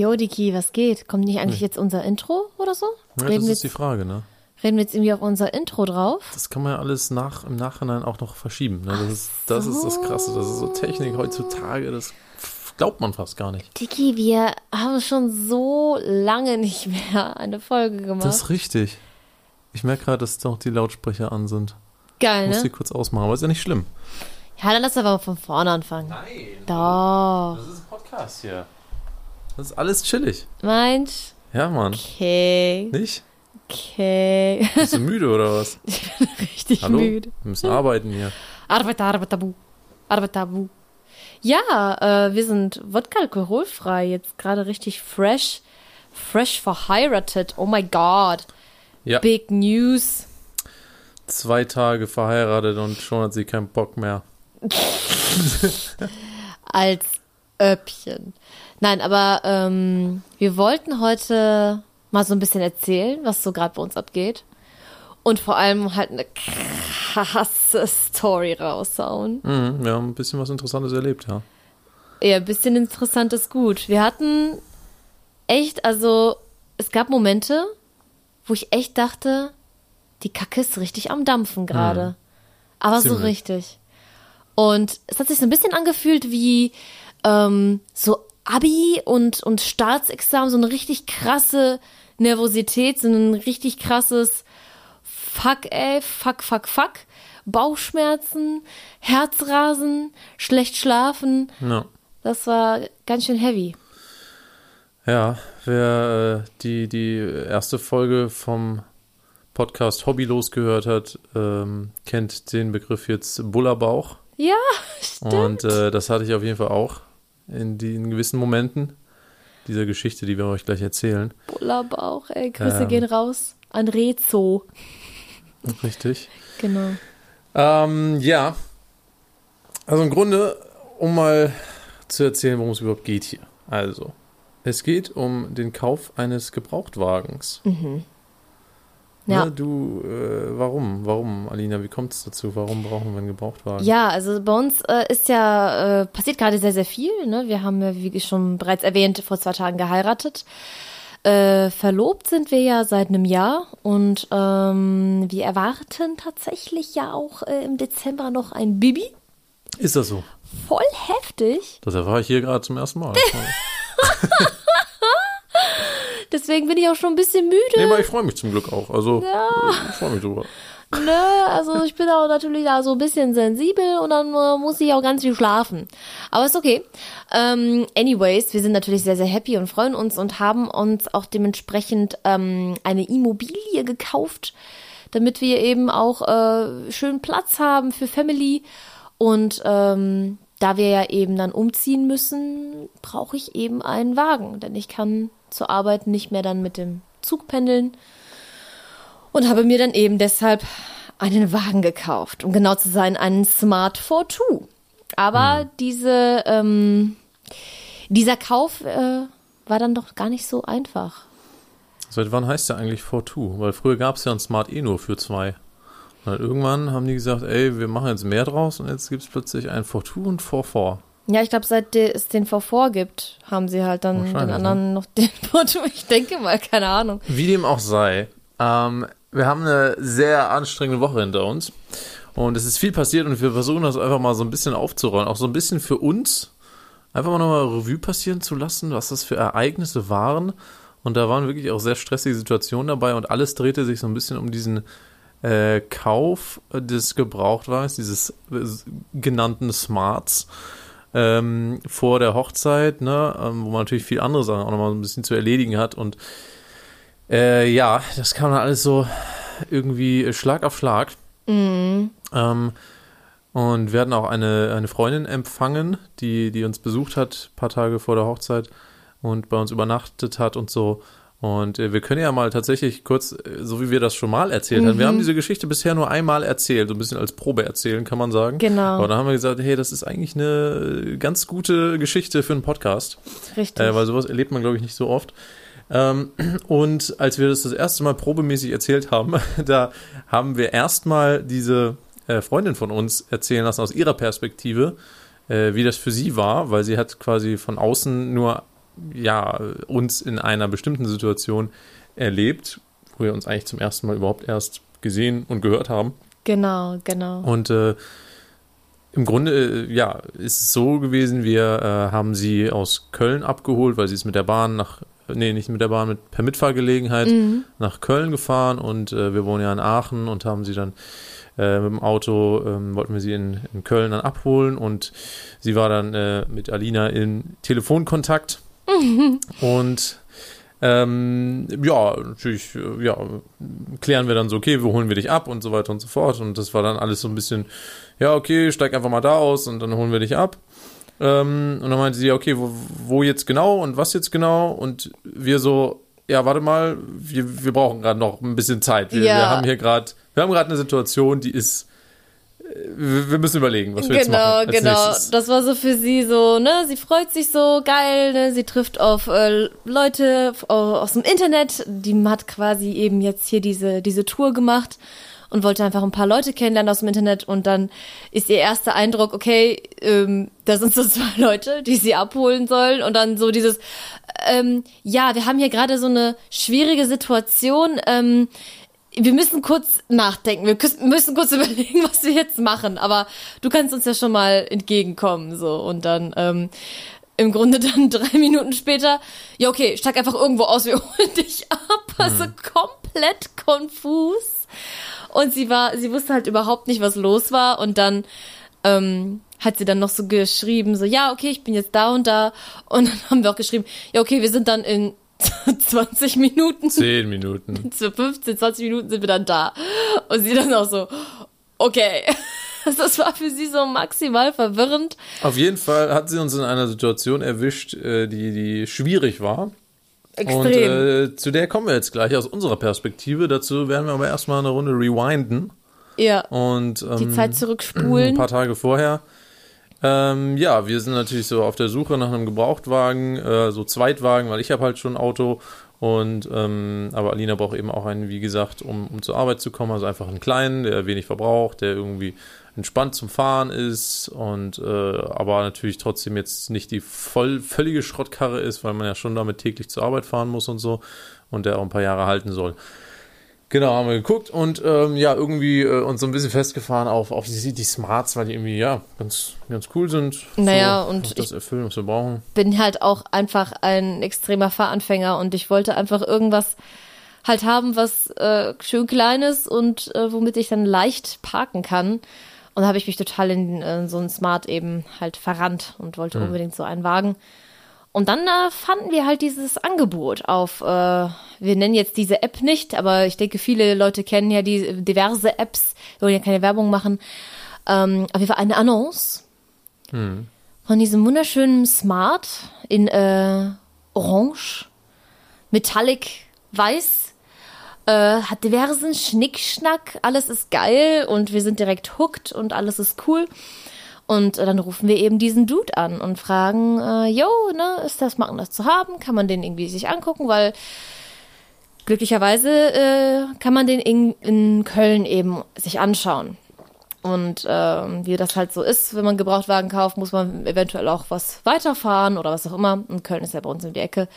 Jo, Diki, was geht? Kommt nicht eigentlich jetzt unser Intro oder so? Ja, reden, das wir ist die jetzt, Frage, ne? reden wir jetzt irgendwie auf unser Intro drauf? Das kann man ja alles nach, im Nachhinein auch noch verschieben. Ne? Das, ist, das ist das Krasse. Das ist so Technik heutzutage, das glaubt man fast gar nicht. Diki, wir haben schon so lange nicht mehr eine Folge gemacht. Das ist richtig. Ich merke gerade, dass doch die Lautsprecher an sind. Geil, Ich muss ne? die kurz ausmachen, aber ist ja nicht schlimm. Ja, dann lass aber von vorne anfangen. Nein. Doch. Das ist ein Podcast hier. Das ist alles chillig. Meinst Ja, Mann. Okay. Nicht? Okay. Bist du müde oder was? Ich bin richtig Hallo? müde. Wir müssen arbeiten hier. Arbeit, Arbeit, Tabu. Arbeit, Tabu. Ja, äh, wir sind Wodka alkoholfrei. Jetzt gerade richtig fresh. Fresh verheiratet. Oh my god. Ja. Big News. Zwei Tage verheiratet und schon hat sie keinen Bock mehr. Als Öppchen. Nein, aber ähm, wir wollten heute mal so ein bisschen erzählen, was so gerade bei uns abgeht. Und vor allem halt eine krasse Story raushauen. Mhm, wir haben ein bisschen was Interessantes erlebt, ja. Ja, ein bisschen interessant ist gut. Wir hatten echt, also es gab Momente, wo ich echt dachte, die Kacke ist richtig am Dampfen gerade. Aber so Ziemlich. richtig. Und es hat sich so ein bisschen angefühlt wie ähm, so Abi und, und Staatsexamen, so eine richtig krasse Nervosität, so ein richtig krasses Fuck, ey, fuck, fuck, fuck. Bauchschmerzen, Herzrasen, schlecht schlafen. Ja. Das war ganz schön heavy. Ja, wer äh, die, die erste Folge vom Podcast Hobbylos gehört hat, ähm, kennt den Begriff jetzt Bullerbauch. Ja, stimmt. Und äh, das hatte ich auf jeden Fall auch in, die, in gewissen Momenten dieser Geschichte, die wir euch gleich erzählen. Bullerbauch, ey. Grüße Ähm. gehen raus an Rezo. Richtig. Genau. Ähm, ja. Also im Grunde, um mal zu erzählen, worum es überhaupt geht hier. Also, es geht um den Kauf eines Gebrauchtwagens. Ja. Ne, du, äh, warum? Warum, Alina? Wie kommt es dazu? Warum brauchen wir einen Gebrauchtwagen? Ja, also bei uns äh, ist ja, äh, passiert gerade sehr, sehr viel. Ne? Wir haben ja, wie schon bereits erwähnt, vor zwei Tagen geheiratet. Äh, verlobt sind wir ja seit einem Jahr und ähm, wir erwarten tatsächlich ja auch äh, im Dezember noch ein Bibi. Ist das so? Voll heftig. Das erfahre ich hier gerade zum ersten Mal. Deswegen bin ich auch schon ein bisschen müde. nee, aber ich freue mich zum Glück auch. Also, Ja. ich freue mich drüber. Ne, also ich bin auch natürlich da so ein bisschen sensibel und dann äh, muss ich auch ganz viel schlafen. Aber ist okay. Ähm, anyways, wir sind natürlich sehr, sehr happy und freuen uns und haben uns auch dementsprechend ähm, eine Immobilie gekauft, damit wir eben auch äh, schön Platz haben für Family. Und ähm, da wir ja eben dann umziehen müssen, brauche ich eben einen Wagen, denn ich kann zur Arbeit nicht mehr dann mit dem Zug pendeln und habe mir dann eben deshalb einen Wagen gekauft, um genau zu sein, einen Smart 42. Aber diese, ähm, dieser Kauf äh, war dann doch gar nicht so einfach. Seit wann heißt der eigentlich 4-2? Weil früher gab es ja ein Smart E nur für zwei. Und dann irgendwann haben die gesagt, ey, wir machen jetzt mehr draus und jetzt gibt es plötzlich ein 4-2 und 4-4. Ja, ich glaube, seit es den V4 gibt, haben sie halt dann den Wahrscheinlich, anderen noch den V2. Ich denke mal, keine Ahnung. Wie dem auch sei, ähm, wir haben eine sehr anstrengende Woche hinter uns. Und es ist viel passiert und wir versuchen das einfach mal so ein bisschen aufzurollen. Auch so ein bisschen für uns. Einfach mal nochmal Revue passieren zu lassen, was das für Ereignisse waren. Und da waren wirklich auch sehr stressige Situationen dabei und alles drehte sich so ein bisschen um diesen äh, Kauf des Gebrauchtwagens, dieses äh, genannten Smarts. Ähm, vor der Hochzeit, ne, ähm, wo man natürlich viel andere Sachen auch nochmal ein bisschen zu erledigen hat und äh, ja, das kam dann alles so irgendwie Schlag auf Schlag. Ähm, und wir hatten auch eine, eine Freundin empfangen, die, die uns besucht hat, ein paar Tage vor der Hochzeit und bei uns übernachtet hat und so. Und äh, wir können ja mal tatsächlich kurz, äh, so wie wir das schon mal erzählt haben, wir haben diese Geschichte bisher nur einmal erzählt, so ein bisschen als Probe erzählen, kann man sagen. Genau. Aber dann haben wir gesagt, hey, das ist eigentlich eine ganz gute Geschichte für einen Podcast. Richtig. Äh, weil sowas erlebt man, glaube ich, nicht so oft. Ähm, und als wir das das erste Mal probemäßig erzählt haben, da haben wir erstmal diese äh, Freundin von uns erzählen lassen aus ihrer Perspektive, äh, wie das für sie war, weil sie hat quasi von außen nur ja, uns in einer bestimmten Situation erlebt, wo wir uns eigentlich zum ersten Mal überhaupt erst gesehen und gehört haben. Genau, genau. Und äh, im Grunde, äh, ja, ist es so gewesen, wir äh, haben sie aus Köln abgeholt, weil sie ist mit der Bahn nach, nee, nicht mit der Bahn, mit, per Mitfahrgelegenheit Mhm. nach Köln gefahren und äh, wir wohnen ja in Aachen und haben sie dann äh, mit dem Auto, ähm, wollten wir sie in, in Köln dann abholen und sie war dann äh, mit Alina in Telefonkontakt und ähm, ja, natürlich, ja, klären wir dann so, okay, wo holen wir dich ab und so weiter und so fort. Und das war dann alles so ein bisschen, ja, okay, steig einfach mal da aus und dann holen wir dich ab. Ähm, und dann meinte sie, ja, okay, wo, wo jetzt genau und was jetzt genau? Und wir so, ja, warte mal, wir, wir brauchen gerade noch ein bisschen Zeit. Wir, Ja. wir haben hier gerade, wir haben gerade eine Situation, die ist, wir müssen überlegen, was wir jetzt Genau, machen. als genau. nächstes. Das war so für sie so, ne? Sie freut sich so geil, ne? Sie trifft auf äh, Leute aus dem Internet. Die hat quasi eben jetzt hier diese, diese Tour gemacht und wollte einfach ein paar Leute kennenlernen aus dem Internet und dann ist ihr erster Eindruck, okay, ähm, da sind so zwei Leute, die sie abholen sollen und dann so dieses, ähm, ja, wir haben hier gerade so eine schwierige Situation, ähm, wir müssen kurz nachdenken, wir müssen kurz überlegen, was wir jetzt machen, aber du kannst uns ja schon mal entgegenkommen, so. Und dann ähm, im Grunde dann drei Minuten später, ja okay, steig einfach irgendwo aus, wir holen dich ab, also komplett konfus. Und sie war, sie wusste halt überhaupt nicht, was los war. Und dann ähm, hat sie dann noch so geschrieben, so ja okay, ich bin jetzt da und da. Und dann haben wir auch geschrieben, ja okay, wir sind dann in 20 Minuten Zehn Minuten. für 15, 20 Minuten sind wir dann da. Und sie dann auch so, okay. Das war für sie so maximal verwirrend. Auf jeden Fall hat sie uns in einer Situation erwischt, äh, die, die schwierig war. Extrem. Und äh, zu der kommen wir jetzt gleich aus unserer Perspektive. Dazu werden wir aber erstmal eine Runde rewinden ja, und ähm, die Zeit ein zurückspulen. paar Tage vorher. Ähm, ja, wir sind natürlich so auf der Suche nach einem Gebrauchtwagen, äh, so Zweitwagen, weil ich habe halt schon ein Auto. Und ähm, aber Alina braucht eben auch einen, wie gesagt, um, um zur Arbeit zu kommen, also einfach einen kleinen, der wenig verbraucht, der irgendwie entspannt zum Fahren ist. Und äh, aber natürlich trotzdem jetzt nicht die voll völlige Schrottkarre ist, weil man ja schon damit täglich zur Arbeit fahren muss und so. Und der auch ein paar Jahre halten soll. Genau, haben wir geguckt und ähm, ja, irgendwie äh, uns so ein bisschen festgefahren auf, auf die, die Smarts, weil die irgendwie, ja, ganz, ganz cool sind. Naja, so, und das erfüllen, was wir brauchen. Bin halt auch einfach ein extremer Fahranfänger und ich wollte einfach irgendwas halt haben, was äh, schön klein ist und äh, womit ich dann leicht parken kann. Und da habe ich mich total in äh, so ein Smart eben halt verrannt und wollte unbedingt so einen Wagen. Und dann äh, fanden wir halt dieses Angebot auf, äh, wir nennen jetzt diese App nicht, aber ich denke, viele Leute kennen ja die diverse Apps, wir wollen ja keine Werbung machen. Ähm, auf jeden Fall eine Annonce von diesem wunderschönen Smart in äh, Orange, Metallic Weiß. Äh, hat diversen Schnickschnack, alles ist geil und wir sind direkt hooked und alles ist cool. Und äh, dann rufen wir eben diesen Dude an und fragen, äh, yo, ne, ist das mal das zu haben? Kann man den irgendwie sich angucken? Weil glücklicherweise äh, kann man den in, in Köln eben sich anschauen. Und ähm, wie das halt so ist, wenn man Gebrauchtwagen kauft, muss man eventuell auch was weiterfahren oder was auch immer. Und Köln ist ja bei uns in die Ecke.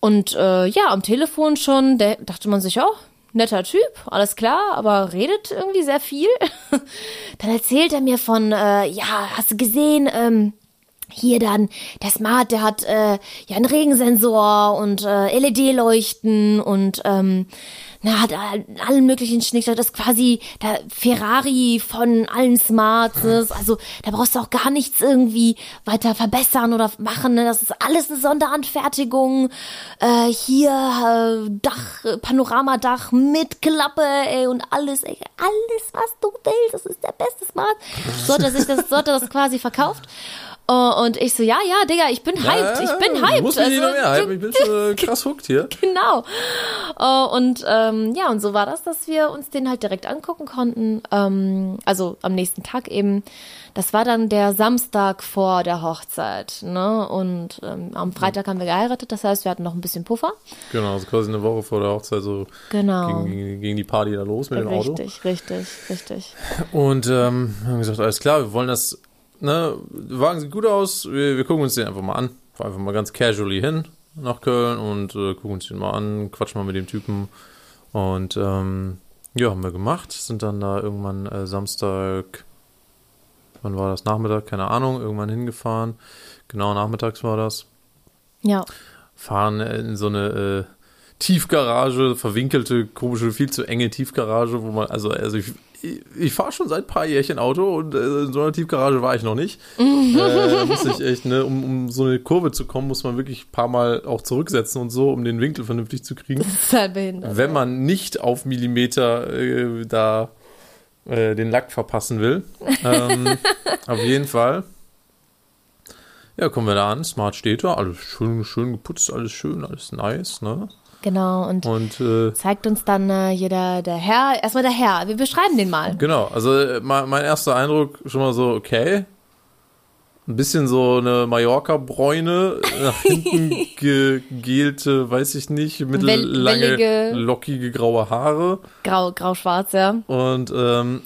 Und äh, ja, am Telefon schon, dachte man sich, oh, netter Typ, alles klar, aber redet irgendwie sehr viel. dann erzählt er mir von, äh, ja, hast du gesehen, ähm, hier dann, der Smart, der hat äh, ja einen Regensensor und äh, LED-Leuchten und ähm, na, hat all- allen möglichen Schnickschnack. Das ist quasi der Ferrari von allen Smarts. ne? Also da brauchst du auch gar nichts irgendwie weiter verbessern oder machen. Ne? Das ist alles eine Sonderanfertigung. Äh, hier äh, Dach, Panoramadach mit Klappe, ey, und alles, ey, alles, was du willst. Das ist der beste Smart. So hat er sich das, so hat er das quasi verkauft. Uh, und ich so, ja, ja, Digga, ich bin hyped, ich bin hyped. Ich muss mich nicht Also, noch mehr hypen, ich bin schon äh, krass hooked hier. Genau. Äh, und ähm, ja, und so war das, dass wir uns den halt direkt angucken konnten. Ähm, also am nächsten Tag eben. Das war dann der Samstag vor der Hochzeit. Ne? Und ähm, am Freitag haben wir geheiratet, das heißt, wir hatten noch ein bisschen Puffer. Genau, also quasi eine Woche vor der Hochzeit so Genau. ging, ging die Party da los mit dem Auto. Richtig, richtig, richtig. Und ähm, haben gesagt, alles klar, wir wollen das, ne, der Wagen sieht gut aus, wir, wir gucken uns den einfach mal an. fahren einfach mal ganz casually hin nach Köln und äh, gucken uns den mal an, quatschen mal mit dem Typen. Und ähm, ja, haben wir gemacht. Sind dann da irgendwann äh, Samstag, wann war das? Nachmittag, keine Ahnung, irgendwann hingefahren. Genau, nachmittags war das. Ja. Fahren in so eine äh, Tiefgarage, verwinkelte, komische, viel zu enge Tiefgarage, wo man, also, also ich, ich, ich fahre schon seit ein paar Jährchen Auto und äh, in so einer Tiefgarage war ich noch nicht. äh, muss ich echt, ne, um, um so eine Kurve zu kommen, muss man wirklich ein paar Mal auch zurücksetzen und so, um den Winkel vernünftig zu kriegen. Das ist halt behindert. Wenn man nicht auf Millimeter äh, da äh, den Lack verpassen will. Ähm, auf jeden Fall. Ja, kommen wir da an, Smart steht da, alles schön, schön geputzt, alles schön, alles nice, ne? Genau, und, Und äh, zeigt uns dann äh, hier der, Herr, erstmal der Herr, wir beschreiben den mal. Genau, also äh, mein, mein erster Eindruck schon mal so, okay. Ein bisschen so eine Mallorca-Bräune, nach hinten gegelte, weiß ich nicht, mittellange, wellige- lockige graue Haare. Grau, grau-schwarz, ja. Und ähm,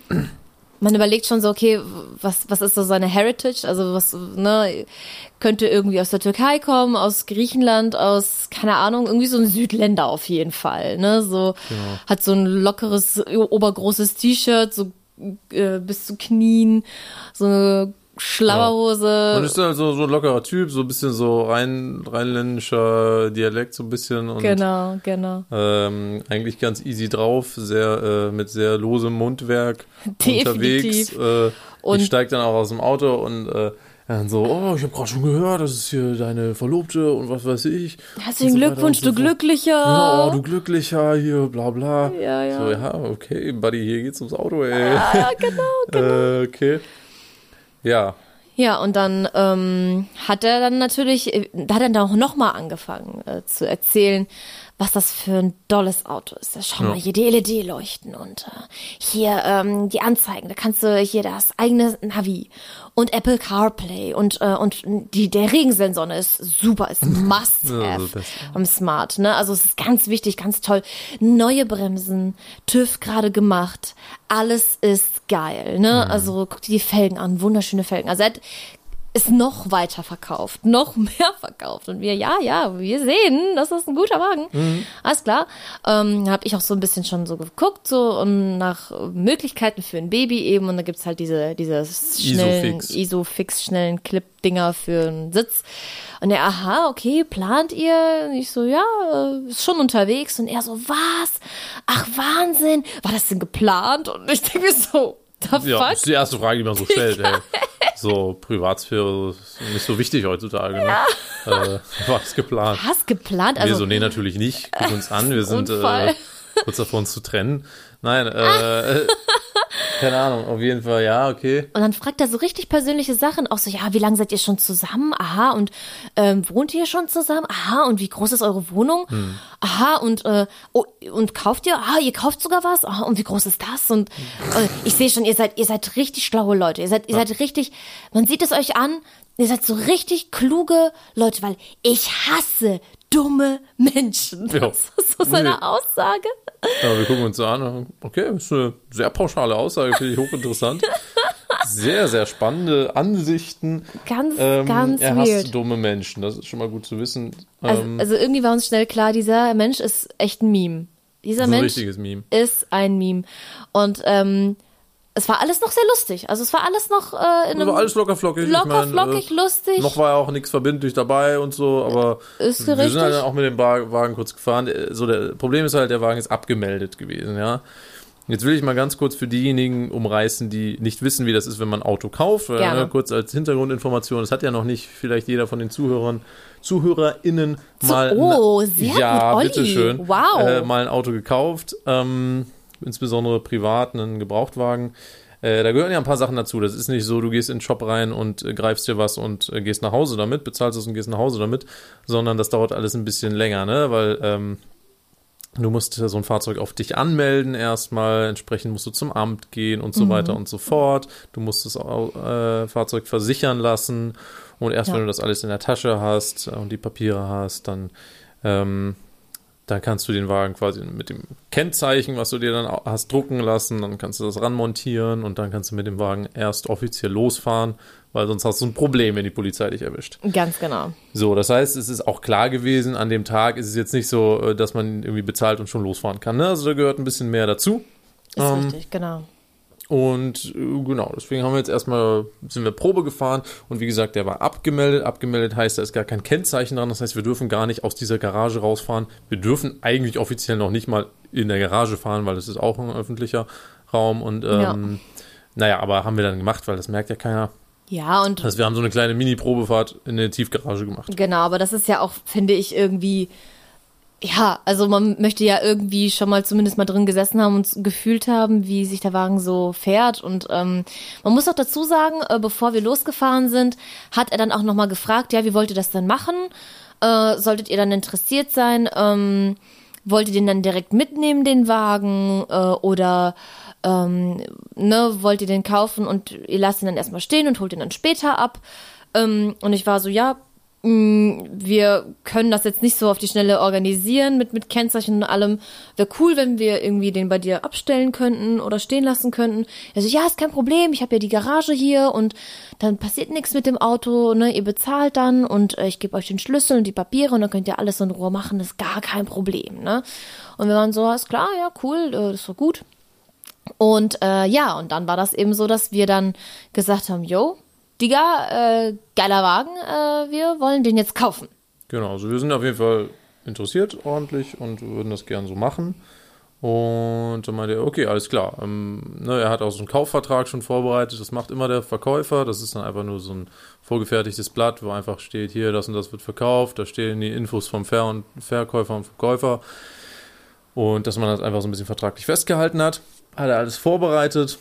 Man überlegt schon so, okay, was, was ist so seine Heritage? Also was, ne, könnte irgendwie aus der Türkei kommen, aus Griechenland, aus, keine Ahnung, irgendwie so ein Südländer auf jeden Fall, ne, so, hat so ein lockeres, obergroßes T-Shirt, so, äh, bis zu Knien, so eine Schlauerhose. man ist halt so, so ein lockerer Typ, so ein bisschen so rein, rheinländischer Dialekt, so ein bisschen. Und, genau, genau. Ähm, eigentlich ganz easy drauf, sehr äh, mit sehr losem Mundwerk Definitiv. unterwegs. Äh, Und- ich steige dann auch aus dem Auto und äh, dann so, oh, ich habe gerade schon gehört, das ist hier deine Verlobte und was weiß ich. Herzlichen und so Glückwunsch, und so du. Glücklicher. Ja, oh, du Glücklicher hier, bla bla. Ja, ja. So, ja, okay, Buddy, hier geht's ums Auto, ey. ja, genau. Äh, okay. Ja, Ja, und dann ähm, hat er dann natürlich, äh, da hat er dann auch nochmal angefangen äh, zu erzählen, was das für ein dolles Auto ist. Ja, Schau mal, hier die LED-Leuchten und äh, hier ähm, die Anzeigen, da kannst du hier das eigene Navi und Apple CarPlay und äh, und die der Regensensor ist super, ist must Ja, am Smart, ne? Also es ist ganz wichtig, ganz toll. Neue Bremsen, TÜV gerade gemacht, alles ist geil, ne? Mhm. Also guck dir die Felgen an, wunderschöne Felgen. Also er hat ist noch weiter verkauft, noch mehr verkauft. Und wir, ja, ja, wir sehen, das ist ein guter Wagen. Mhm. Alles klar. Ähm, habe ich auch so ein bisschen schon so geguckt, so und nach Möglichkeiten für ein Baby eben. Und da gibt's halt diese, diese schnellen, Isofix. Isofix, schnellen Clip-Dinger für einen Sitz. Und er, aha, okay, plant ihr? Und ich so, ja, äh, ist schon unterwegs. Und er so, was? Ach, Wahnsinn. War das denn geplant? Und ich denke mir so, the ja, fuck? das ist die erste Frage, die man so stellt, ey. So, Privatsphäre ist nicht so wichtig heutzutage, ne? Äh, war das geplant? Was geplant? wir Also, so, nee, natürlich nicht. Guck uns an, wir sind äh, kurz davor, uns zu trennen. Nein, äh, äh, keine Ahnung, auf jeden Fall, ja, okay. Und dann fragt er so richtig persönliche Sachen, auch so, ja, wie lange seid ihr schon zusammen? Aha, und ähm, wohnt ihr schon zusammen? Aha, und wie groß ist eure Wohnung? Hm. Aha, und äh, oh, und kauft ihr? Ah, ihr kauft sogar was? Aha, und wie groß ist das? Und äh, ich sehe schon, ihr seid, ihr seid richtig schlaue Leute. Ihr seid, ihr seid richtig, man sieht es euch an, ihr seid so richtig kluge Leute, weil ich hasse dumme Menschen. Ja. Das ist so seine Nee. Aussage. Ja, wir gucken uns so an. Okay, ist eine sehr pauschale Aussage, finde ich hochinteressant. Sehr, sehr spannende Ansichten. Ganz, Ähm, ganz er weird. hasst dumme Menschen, das ist schon mal gut zu wissen. Also, Ähm, also irgendwie war uns schnell klar, dieser Mensch ist echt ein Meme. Dieser ein Mensch richtiges Meme. ist ein Meme. Und ähm, es war alles noch sehr lustig. Also es war alles noch äh, in Also einem alles locker flockig. ich locker, mein, flockig, äh, lustig. Noch war ja auch nichts verbindlich dabei und so, aber Ist wir richtig. sind halt dann auch mit dem Wa- Wagen kurz gefahren. Äh, So, der Problem ist halt, der Wagen ist abgemeldet gewesen, ja. Jetzt will ich mal ganz kurz für diejenigen umreißen, die nicht wissen, wie das ist, wenn man ein Auto kauft. Gerne. ne, kurz als Hintergrundinformation, das hat ja noch nicht vielleicht jeder von den Zuhörern, ZuhörerInnen mal oh, sehr ja, gut, Olli. bitteschön, Wow. äh, mal ein Auto gekauft, ähm, insbesondere privat, einen Gebrauchtwagen. Äh, da gehören ja ein paar Sachen dazu. Das ist nicht so, du gehst in den Shop rein und äh, greifst dir was und äh, gehst nach Hause damit, bezahlst es und gehst nach Hause damit, sondern das dauert alles ein bisschen länger, ne? Weil ähm, du musst so ein Fahrzeug auf dich anmelden erstmal, entsprechend musst du zum Amt gehen und so Mhm. weiter und so fort. Du musst das äh, Fahrzeug versichern lassen und erst Ja. wenn du das alles in der Tasche hast und die Papiere hast, dann ähm, Da kannst du den Wagen quasi mit dem Kennzeichen, was du dir dann hast drucken lassen, dann kannst du das ranmontieren und dann kannst du mit dem Wagen erst offiziell losfahren, weil sonst hast du ein Problem, wenn die Polizei dich erwischt. Ganz genau. So, das heißt, es ist auch klar gewesen, an dem Tag ist es jetzt nicht so, äh, dass man irgendwie bezahlt und schon losfahren kann. Ne? Also da gehört ein bisschen mehr dazu. Ist ähm, richtig, genau. Und äh, genau, deswegen haben wir jetzt erstmal, sind wir Probe gefahren und wie gesagt, der war abgemeldet. Abgemeldet heißt, da ist gar kein Kennzeichen dran. Das heißt, wir dürfen gar nicht aus dieser Garage rausfahren. Wir dürfen eigentlich offiziell noch nicht mal in der Garage fahren, weil das ist auch ein öffentlicher Raum. Und ähm, ja. naja, aber haben wir dann gemacht, weil das merkt ja keiner. Ja, und. Heißt, wir haben so eine kleine Mini-Probefahrt in der Tiefgarage gemacht. Genau, aber das ist ja auch, finde ich, irgendwie ja, also man möchte ja irgendwie schon mal zumindest mal drin gesessen haben und gefühlt haben, wie sich der Wagen so fährt. Und ähm, man muss auch dazu sagen, äh, bevor wir losgefahren sind, hat er dann auch nochmal gefragt, ja, wie wollt ihr das denn machen? Äh, solltet ihr dann interessiert sein? Ähm, wollt ihr den dann direkt mitnehmen, den Wagen? Äh, oder ähm, ne, wollt ihr den kaufen und ihr lasst ihn dann erstmal stehen und holt ihn dann später ab? Ähm, und ich war so, ja, wir können das jetzt nicht so auf die Schnelle organisieren mit, mit Kennzeichen und allem. Wäre cool, wenn wir irgendwie den bei dir abstellen könnten oder stehen lassen könnten. Also ja, ist kein Problem, ich habe ja die Garage hier und dann passiert nichts mit dem Auto, ne? Ihr bezahlt dann und äh, ich gebe euch den Schlüssel und die Papiere und dann könnt ihr alles in Ruhe machen, das ist gar kein Problem, ne? Und wir waren so, ist klar, ja, cool, äh, das war gut. Und äh, ja, und dann war das eben so, dass wir dann gesagt haben, yo, Digga, äh, geiler Wagen, äh, wir wollen den jetzt kaufen. Genau, also wir sind auf jeden Fall interessiert ordentlich und würden das gern so machen. Und dann meinte er, okay, alles klar. Ähm, ne, er hat auch so einen Kaufvertrag schon vorbereitet. Das macht immer der Verkäufer. Das ist dann einfach nur so ein vorgefertigtes Blatt, wo einfach steht, hier, das und das wird verkauft. Da stehen die Infos vom Ver und Verkäufer und Verkäufer. Und dass man das einfach so ein bisschen vertraglich festgehalten hat. Hat er alles vorbereitet.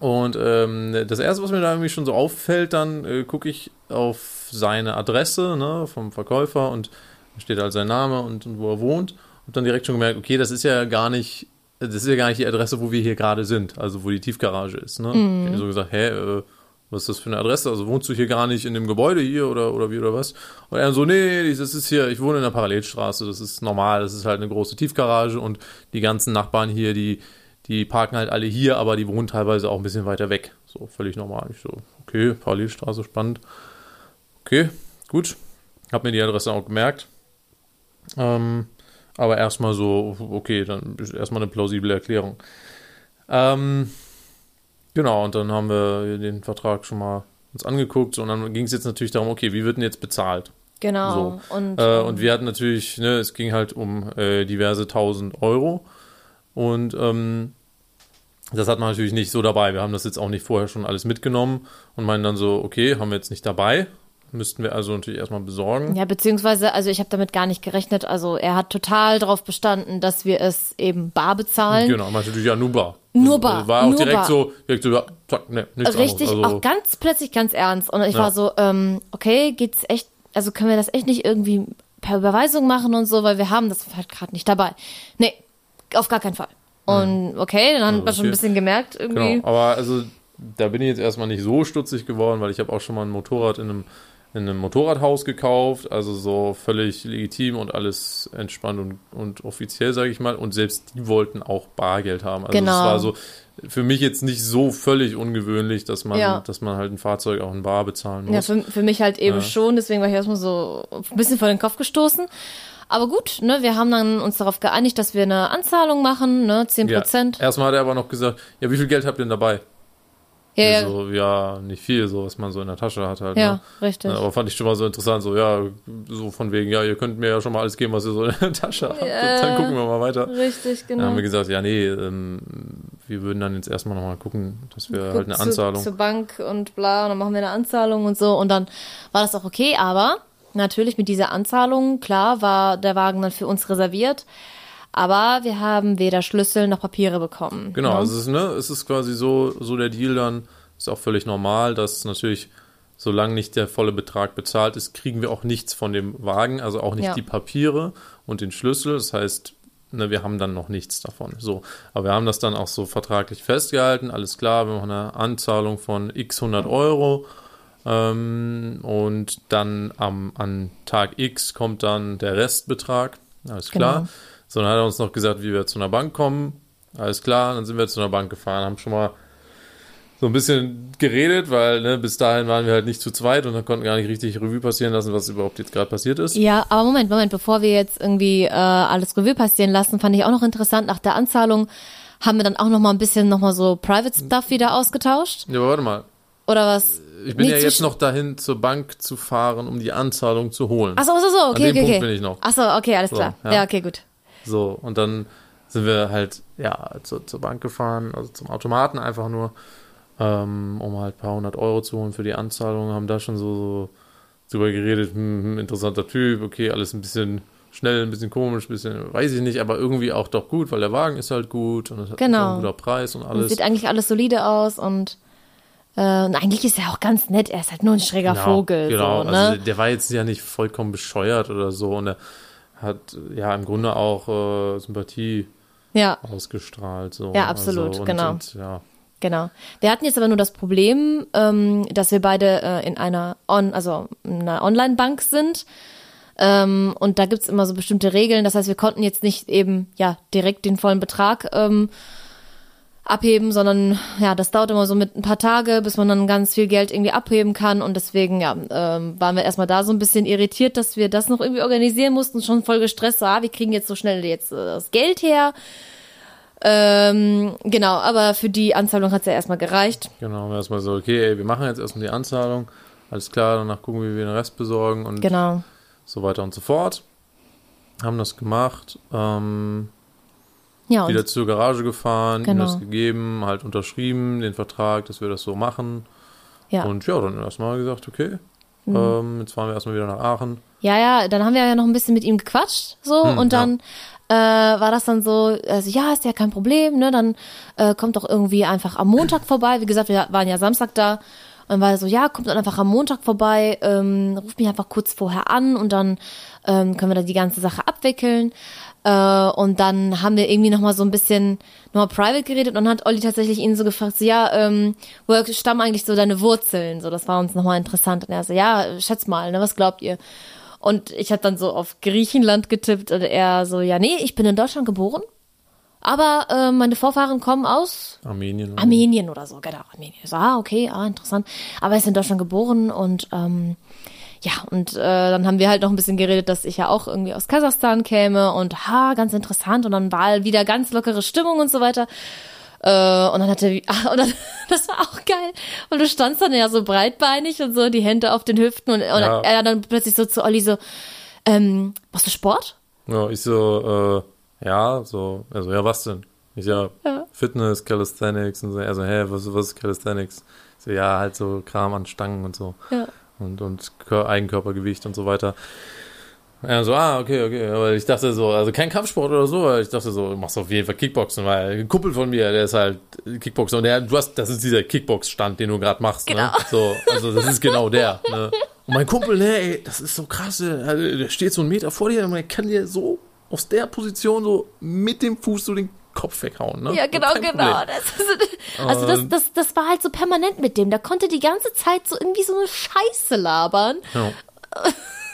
Und ähm, das erste, was mir da irgendwie schon so auffällt, dann äh, gucke ich auf seine Adresse ne, vom Verkäufer und da steht halt sein Name und, und, wo er wohnt. Und dann direkt schon gemerkt, okay, das ist ja gar nicht, das ist ja gar nicht die Adresse, wo wir hier gerade sind, also wo die Tiefgarage ist. Ne? Mhm. Ich habe so gesagt, hä, äh, was ist das für eine Adresse? Also wohnst du hier gar nicht in dem Gebäude hier oder, oder wie oder was? Und er so, nee, das ist hier, ich wohne in der Parallelstraße, das ist normal, das ist halt eine große Tiefgarage und die ganzen Nachbarn hier, die die parken halt alle hier, aber die wohnen teilweise auch ein bisschen weiter weg. So, völlig normal. Ich so, okay, Parallelstraße, spannend. Okay, gut. Hab mir die Adresse auch gemerkt. Ähm, aber erstmal so, okay, dann erstmal eine plausible Erklärung. Ähm, genau, und dann haben wir den Vertrag schon mal uns angeguckt und dann ging es jetzt natürlich darum, okay, wie wird denn jetzt bezahlt? Genau. So. Und, äh, und wir hatten natürlich, ne, es ging halt um äh, diverse tausend Euro. Und ähm, das hat man natürlich nicht so dabei. Wir haben das jetzt auch nicht vorher schon alles mitgenommen und meinen dann so, okay, haben wir jetzt nicht dabei. Müssten wir also natürlich erstmal besorgen. Ja, beziehungsweise, also ich habe damit gar nicht gerechnet. Also er hat total darauf bestanden, dass wir es eben bar bezahlen. Genau, meinte natürlich ja nur bar. Nur bar. Also war auch nur direkt bar. so, direkt so, ja, zack, ne, nichts Richtig. Also, auch ganz plötzlich ganz ernst. Und ich Ja. war so, ähm, okay, geht's echt, also können wir das echt nicht irgendwie per Überweisung machen und so, weil wir haben das halt gerade nicht dabei. Nee, auf gar keinen Fall. Und okay, dann hat man schon ein bisschen gemerkt irgendwie. Genau, aber also da bin ich jetzt erstmal nicht so stutzig geworden, weil ich habe auch schon mal ein Motorrad in einem, in einem Motorradhaus gekauft, also so völlig legitim und alles entspannt und, und offiziell, sage ich mal. Und selbst die wollten auch Bargeld haben. Also Genau. es war so für mich jetzt nicht so völlig ungewöhnlich, dass man, Ja. dass man halt ein Fahrzeug auch in Bar bezahlen Ja, muss. für, für mich halt eben Ja. schon, deswegen war ich erstmal so ein bisschen vor den Kopf gestoßen. Aber gut, ne, wir haben dann uns darauf geeinigt, dass wir eine Anzahlung machen, ne, 10 Ja. Prozent. Erstmal hat er aber noch gesagt, ja, wie viel Geld habt ihr denn dabei? Ja, ja, So, ja, nicht viel, so was man so in der Tasche hat halt. ja, Ne? richtig. Ja, aber fand ich schon mal so interessant, so, ja, so von wegen, ja, ihr könnt mir ja schon mal alles geben, was ihr so in der Tasche habt. Ja. Dann gucken wir mal weiter. Richtig, Dann genau. haben wir gesagt, ja, nee, ähm, wir würden dann jetzt erstmal nochmal gucken, dass wir halt eine Guck Anzahlung. Zu, zur Bank und bla, und dann machen wir eine Anzahlung und so. Und dann war das auch okay, aber natürlich mit dieser Anzahlung, klar, war der Wagen dann für uns reserviert. Aber wir haben weder Schlüssel noch Papiere bekommen. Genau, ne? also es ist, ne, es ist quasi so, so der Deal dann, ist auch völlig normal, dass natürlich, solange nicht der volle Betrag bezahlt ist, kriegen wir auch nichts von dem Wagen, also auch nicht Ja. die Papiere und den Schlüssel. Das heißt, ne, wir haben dann noch nichts davon. So, aber wir haben das dann auch so vertraglich festgehalten, alles klar, wir machen eine Anzahlung von x 100 Euro. Ähm, und dann am, an Tag X kommt dann der Restbetrag. alles klar. Genau. So, dann hat er uns noch gesagt, wie wir zu einer Bank kommen. Alles klar, dann sind wir zu einer Bank gefahren, haben schon mal so ein bisschen geredet, weil ne, bis dahin waren wir halt nicht zu zweit und dann konnten gar nicht richtig Revue passieren lassen, was überhaupt jetzt gerade passiert ist. Ja, aber Moment, Moment, bevor wir jetzt irgendwie äh, alles Revue passieren lassen, fand ich auch noch interessant, nach der Anzahlung haben wir dann auch noch mal ein bisschen noch mal so Private Stuff wieder ausgetauscht. Ja, aber warte mal. Oder was? Ich bin Nee, ja zu jetzt noch dahin, zur Bank zu fahren, um die Anzahlung zu holen. Ach so, so, okay, dem okay, Punkt okay. bin ich noch. Ach so, okay, alles So, klar. ja. Ja. okay, gut. So, und dann sind wir halt, ja, zur, zur Bank gefahren, also zum Automaten einfach nur, ähm, um halt ein paar hundert Euro zu holen für die Anzahlung, haben da schon so, so drüber geredet, hm, hm, interessanter Typ, okay, alles ein bisschen schnell, ein bisschen komisch, ein bisschen, weiß ich nicht, aber irgendwie auch doch gut, weil der Wagen ist halt gut und es hat Genau. ein guter Preis und Und alles. sieht eigentlich alles solide aus und, und eigentlich ist er auch ganz nett. Er ist halt nur ein schräger Genau, Vogel. Genau, so, ne? also der war jetzt ja nicht vollkommen bescheuert oder so und er hat ja im Grunde auch äh, Sympathie ja, ausgestrahlt. So. Ja, absolut, also, und, genau. Und, ja, genau. Wir hatten jetzt aber nur das Problem, ähm, dass wir beide äh, in einer On, also in einer Online-Bank sind. Ähm, und da gibt's immer so bestimmte Regeln. Das heißt, wir konnten jetzt nicht eben ja direkt den vollen Betrag ähm, abheben, sondern ja, das dauert immer so mit ein paar Tage, bis man dann ganz viel Geld irgendwie abheben kann. Und deswegen ja, ähm, waren wir erstmal da so ein bisschen irritiert, dass wir das noch irgendwie organisieren mussten, schon voll gestresst. So, ah, wir kriegen jetzt so schnell jetzt äh, das Geld her. Ähm, genau, aber für die Anzahlung hat's ja erstmal gereicht. genau. Erstmal so, okay, ey, wir machen jetzt erstmal die Anzahlung. Alles klar, danach gucken wir, wie wir den Rest besorgen und Genau. so weiter und so fort. Haben das gemacht, ähm, Ja, wieder zur Garage gefahren, ihm Genau. das gegeben, halt unterschrieben, den Vertrag, dass wir das so machen. ja. Mhm. Und ja, dann erstmal gesagt, okay, ähm, jetzt fahren wir erstmal wieder nach Aachen. Ja, ja, dann haben wir ja noch ein bisschen mit ihm gequatscht, so, Hm, und dann äh, war das dann so, also ja, ist ja kein Problem, ne, dann äh, kommt doch irgendwie einfach am Montag vorbei. Wie gesagt, wir waren ja Samstag da. Und dann war er so, ja, kommt dann einfach am Montag vorbei, ähm, ruft mich einfach kurz vorher an und dann ähm, können wir dann die ganze Sache abwickeln. Äh, und dann haben wir irgendwie nochmal so ein bisschen nochmal private geredet und dann hat Olli tatsächlich ihn so gefragt, so, ja, ähm, woher stammen eigentlich so deine Wurzeln? So, das war uns nochmal interessant. Und er so, ja, schätz mal, ne, was glaubt ihr? Und ich habe dann so auf Griechenland getippt und er so, ja, nee, ich bin in Deutschland geboren, aber äh, meine Vorfahren kommen aus Armenien. oder so. Armenien oder so, genau, Armenien. So, ah, okay, ah, interessant. Aber er ist in Deutschland geboren und ähm, ja, und äh, dann haben wir halt noch ein bisschen geredet, dass ich ja auch irgendwie aus Kasachstan käme und ha, ganz interessant. Und dann war wieder ganz lockere Stimmung und so weiter. Äh, und dann hatte ah, und dann, das war auch geil. Und du standst dann ja so breitbeinig und so, die Hände auf den Hüften und, und Ja. er dann plötzlich so zu Olli so, ähm, machst du Sport? Ja, ich so, äh, ja, so, also, ja, was denn? Ich ja, Ja. Fitness, Calisthenics und so. Er so, hä, was, was ist Calisthenics? So, ja, halt so Kram an Stangen und so. Ja. Und, und Kör Eigenkörpergewicht und so weiter. Ja, so, ah, okay, okay. Aber ich dachte so, also kein Kampfsport oder so, aber ich dachte so, du machst auf jeden Fall Kickboxen, weil ein Kumpel von mir, der ist halt Kickboxer und der, du hast, das ist dieser Kickbox-Stand, den du gerade machst, Genau. ne? So, also das ist genau der, ne? Und mein Kumpel, ne, ey, das ist so krass, der, der steht so einen Meter vor dir und er kann dir so aus der Position so mit dem Fuß so den Kopf weghauen, ne? Ja, genau, Kein genau. Problem. Das also das, das, das war halt so permanent mit dem. Der konnte die ganze Zeit so irgendwie so eine Scheiße labern. Ja.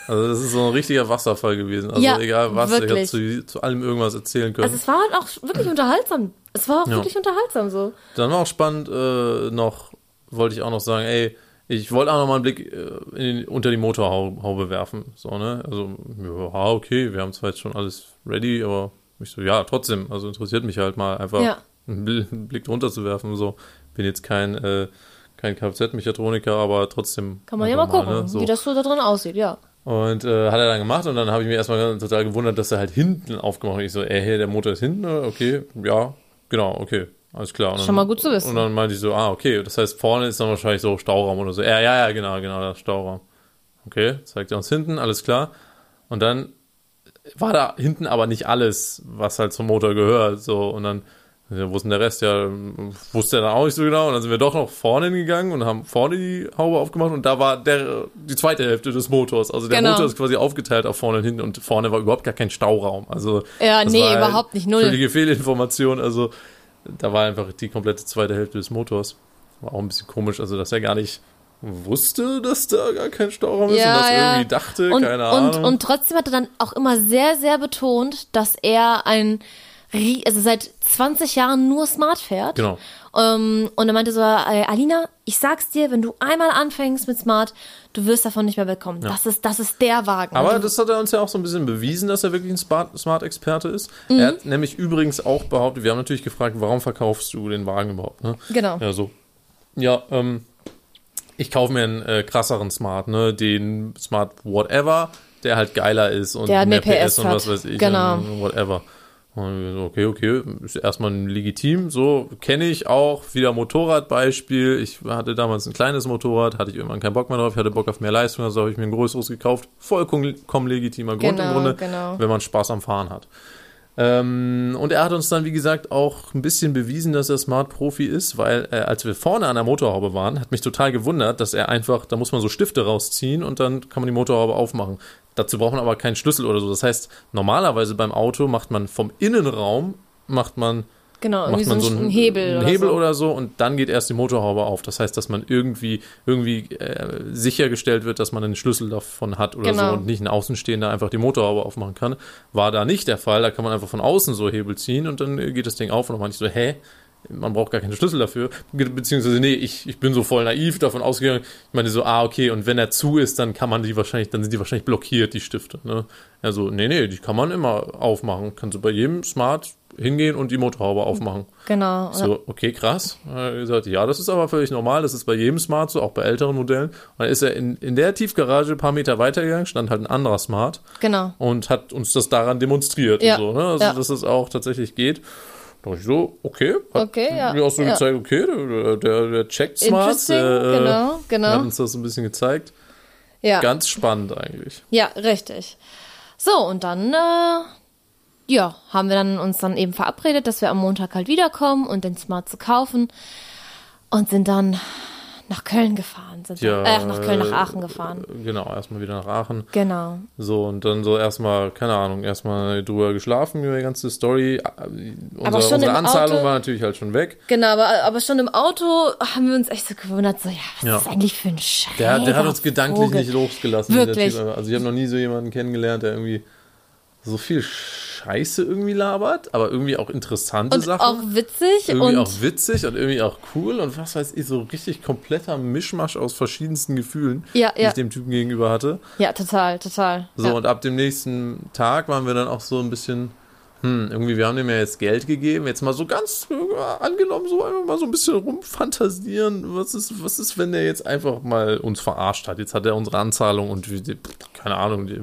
Also das ist so ein richtiger Wasserfall gewesen. Also Ja, egal was, ich habe wirklich. zu, zu allem irgendwas erzählen können. Also es war halt auch wirklich unterhaltsam. Es war auch Ja. wirklich unterhaltsam so. Dann war auch spannend äh, noch, wollte ich auch noch sagen, ey, ich wollte auch noch mal einen Blick äh, in, unter die Motorhaube werfen. So, ne? Also, ja, okay, wir haben zwar jetzt schon alles ready, aber ich so, ja, trotzdem, also interessiert mich halt mal einfach Ja. einen, Bl- einen Blick drunter zu werfen. So, bin jetzt kein, äh, kein Kfz-Mechatroniker, aber trotzdem. Kann man ja mal einfach gucken, ne? so. wie das so da drin aussieht, ja. Und äh, hat er dann gemacht und dann habe ich mir erstmal total gewundert, dass er halt hinten aufgemacht hat. Ich so, ey, hey, der Motor ist hinten, oder? okay, ja, genau, okay, alles klar. Und dann, Schon mal gut zu wissen. Und dann meinte ich so, ah, okay, das heißt, vorne ist dann wahrscheinlich so Stauraum oder so. Ja, ja, ja, genau, genau, das Stauraum. Okay, zeigt er uns hinten, alles klar. Und dann war da hinten aber nicht alles, was halt zum Motor gehört, so, und dann ja, wo ist denn der Rest? Ja, wusste er dann auch nicht so genau. Und dann sind wir doch noch vorne hingegangen und haben vorne die Haube aufgemacht und da war der, die zweite Hälfte des Motors. Also der Genau. Motor ist quasi aufgeteilt auf vorne und hinten und vorne war überhaupt gar kein Stauraum. Also Ja, nee, halt überhaupt nicht, null. Völlige Fehlinformation. Also da war einfach die komplette zweite Hälfte des Motors. War auch ein bisschen komisch, also dass er gar nicht wusste, dass da gar kein Stauraum ist Ja, und das ja. irgendwie dachte, und, keine und, Ahnung. und trotzdem hat er dann auch immer sehr, sehr betont, dass er ein, also seit 20 Jahren nur Smart fährt. Genau. Ähm, und er meinte so, äh, Alina, ich sag's dir, wenn du einmal anfängst mit Smart, du wirst davon nicht mehr wegkommen. Das ist, das ist der Wagen. Aber das hat er uns ja auch so ein bisschen bewiesen, dass er wirklich ein Smart- Smart-Experte ist. Mhm. Er hat nämlich übrigens auch behauptet, wir haben natürlich gefragt, warum verkaufst du den Wagen überhaupt? Ne? Genau. Ja, so. Ja, ähm, ich kaufe mir einen äh, krasseren Smart, ne? Den Smart Whatever, der halt geiler ist und mehr mehr PS, PS und was weiß ich. Genau. Whatever. Und okay, okay, ist erstmal legitim, so kenne ich auch. Wieder Motorradbeispiel. Ich hatte damals ein kleines Motorrad, hatte ich irgendwann keinen Bock mehr drauf, ich hatte Bock auf mehr Leistung, also habe ich mir ein größeres gekauft. Vollkommen legitimer Grund im Genau, Grunde, genau. wenn man Spaß am Fahren hat. Ähm, und er hat uns dann, wie gesagt, auch ein bisschen bewiesen, dass er Smart-Profi ist, weil äh, als wir vorne an der Motorhaube waren, hat mich total gewundert, dass er einfach, da muss man so Stifte rausziehen und dann kann man die Motorhaube aufmachen. Dazu braucht man aber keinen Schlüssel oder so. Das heißt, normalerweise beim Auto macht man vom Innenraum, macht man genau, macht man so so ein, einen Hebel, oder, Hebel so. oder so und dann geht erst die Motorhaube auf. Das heißt, dass man irgendwie irgendwie äh, sichergestellt wird, dass man einen Schlüssel davon hat oder Genau. so und nicht ein Außenstehender einfach die Motorhaube aufmachen kann. War da nicht der Fall. Da kann man einfach von außen so Hebel ziehen und dann äh, geht das Ding auf und dann war ich so, hä? Man braucht gar keinen Schlüssel dafür. Be beziehungsweise, nee, ich, ich bin so voll naiv davon ausgegangen. Ich meine so, ah, okay, und wenn er zu ist, dann kann man die wahrscheinlich, dann sind die wahrscheinlich blockiert, die Stifte. Ne? Also, nee, nee, die kann man immer aufmachen. Kannst du bei jedem Smart hingehen und die Motorhaube aufmachen. Genau. So, okay, krass. Er gesagt, ja, das ist aber völlig normal. Das ist bei jedem Smart so, auch bei älteren Modellen. Und dann ist er in, in der Tiefgarage ein paar Meter weitergegangen, stand halt ein anderer Smart genau. und hat uns das daran demonstriert. Ja, so, ne? Also, ja. dass es auch tatsächlich geht. Da ich so, okay. Hat Okay, ja, Mir auch so ja. gezeigt, okay, der, der, der checkt Smart. Äh, genau, genau. Hat uns das ein bisschen gezeigt. Ja. Ganz spannend eigentlich. Ja, richtig. So, und dann, äh, ja, haben wir dann uns dann eben verabredet, dass wir am Montag halt wiederkommen und den Smart zu kaufen und sind dann nach Köln gefahren. Sind Ja, äh, nach Köln, nach äh, Aachen gefahren. Genau, erstmal wieder nach Aachen. Genau. So, und dann so erstmal, keine Ahnung, erstmal drüber geschlafen über die ganze Story. Äh, Unsere, schon unsere im Anzahlung Auto- war natürlich halt schon weg. Genau, aber, aber schon im Auto haben wir uns echt so gewundert, so, ja, was Ja. ist eigentlich für ein Scheiß? Der, der hat uns gedanklich Vogel. nicht losgelassen. Wirklich. Typ. Also ich habe noch nie so jemanden kennengelernt, der irgendwie so viel Scheiße irgendwie labert, aber irgendwie auch interessante Und Sachen. auch witzig irgendwie und auch witzig und irgendwie auch cool und was weiß ich, so richtig kompletter Mischmasch aus verschiedensten Gefühlen, Ja, die ja. ich dem Typen gegenüber hatte. ja, total, total. So, ja. und ab dem nächsten Tag waren wir dann auch so ein bisschen, hm, irgendwie, wir haben dem ja jetzt Geld gegeben, jetzt mal so ganz äh, angenommen, so einfach mal so ein bisschen rumfantasieren. Was ist, was ist, wenn der jetzt einfach mal uns verarscht hat? Jetzt hat er unsere Anzahlung und wir, die, keine Ahnung, die,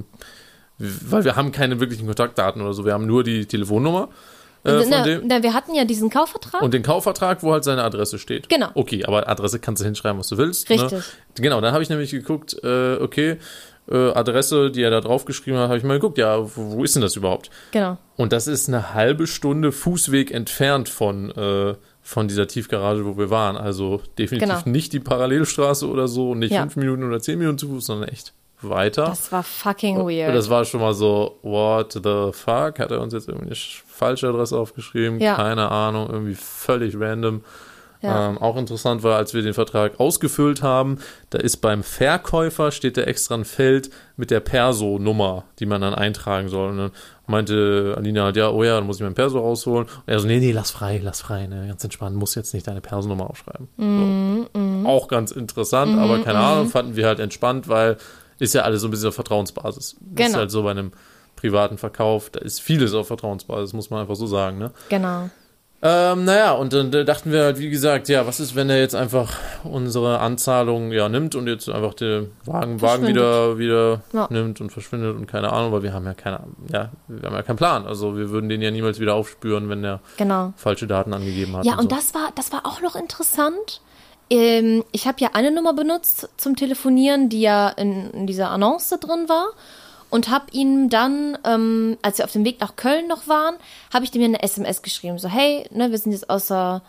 weil wir haben keine wirklichen Kontaktdaten oder so, wir haben nur die Telefonnummer äh, na, na, wir hatten ja diesen Kaufvertrag. Und den Kaufvertrag, wo halt seine Adresse steht. Genau. Okay, aber Adresse kannst du hinschreiben, was du willst. Richtig. Ne? Genau, dann habe ich nämlich geguckt, äh, okay, äh, Adresse, die er da draufgeschrieben hat, habe ich mal geguckt, ja, wo, wo ist denn das überhaupt? genau. Und das ist eine halbe Stunde Fußweg entfernt von, äh, von dieser Tiefgarage, wo wir waren. Also definitiv Genau. nicht die Parallelstraße oder so, nicht Ja. fünf Minuten oder zehn Minuten zu Fuß, sondern echt weiter. Das war fucking weird. das war schon mal so, what the fuck? Hat er uns jetzt irgendwie eine sch- falsche Adresse aufgeschrieben? Ja. Keine Ahnung, irgendwie völlig random. Ja. Ähm, auch interessant war, als wir den Vertrag ausgefüllt haben, da ist beim Verkäufer, steht da extra ein Feld mit der Perso-Nummer, die man dann eintragen soll. Und dann meinte Alina halt, ja, oh ja, dann muss ich mein Perso rausholen. Und er so, nee, nee, lass frei, lass frei, ne, ganz entspannt, muss jetzt nicht deine Perso-Nummer aufschreiben. Mhm, so. Auch ganz interessant, aber keine Ahnung, fanden wir halt entspannt, weil ist ja alles so ein bisschen auf Vertrauensbasis. Das ist Genau. halt so bei einem privaten Verkauf, da ist vieles auf Vertrauensbasis, muss man einfach so sagen, ne? genau. Ähm, naja, und dann äh, dachten wir halt, wie gesagt, ja, was ist, wenn er jetzt einfach unsere Anzahlung ja nimmt und jetzt einfach den Wagen, Wagen wieder, wieder Ja. nimmt und verschwindet und keine Ahnung, weil wir haben ja keine, ja, wir haben ja keinen Plan. Also wir würden den ja niemals wieder aufspüren, wenn er Genau. falsche Daten angegeben hat. Ja, und so. das war, das war auch noch interessant. Ähm, ich habe ja eine Nummer benutzt zum Telefonieren, die ja in, in dieser Annonce drin war. Und habe ihm dann, ähm, als wir auf dem Weg nach Köln noch waren, habe ich dem eine SMS geschrieben. So, hey, ne, wir sind jetzt aus der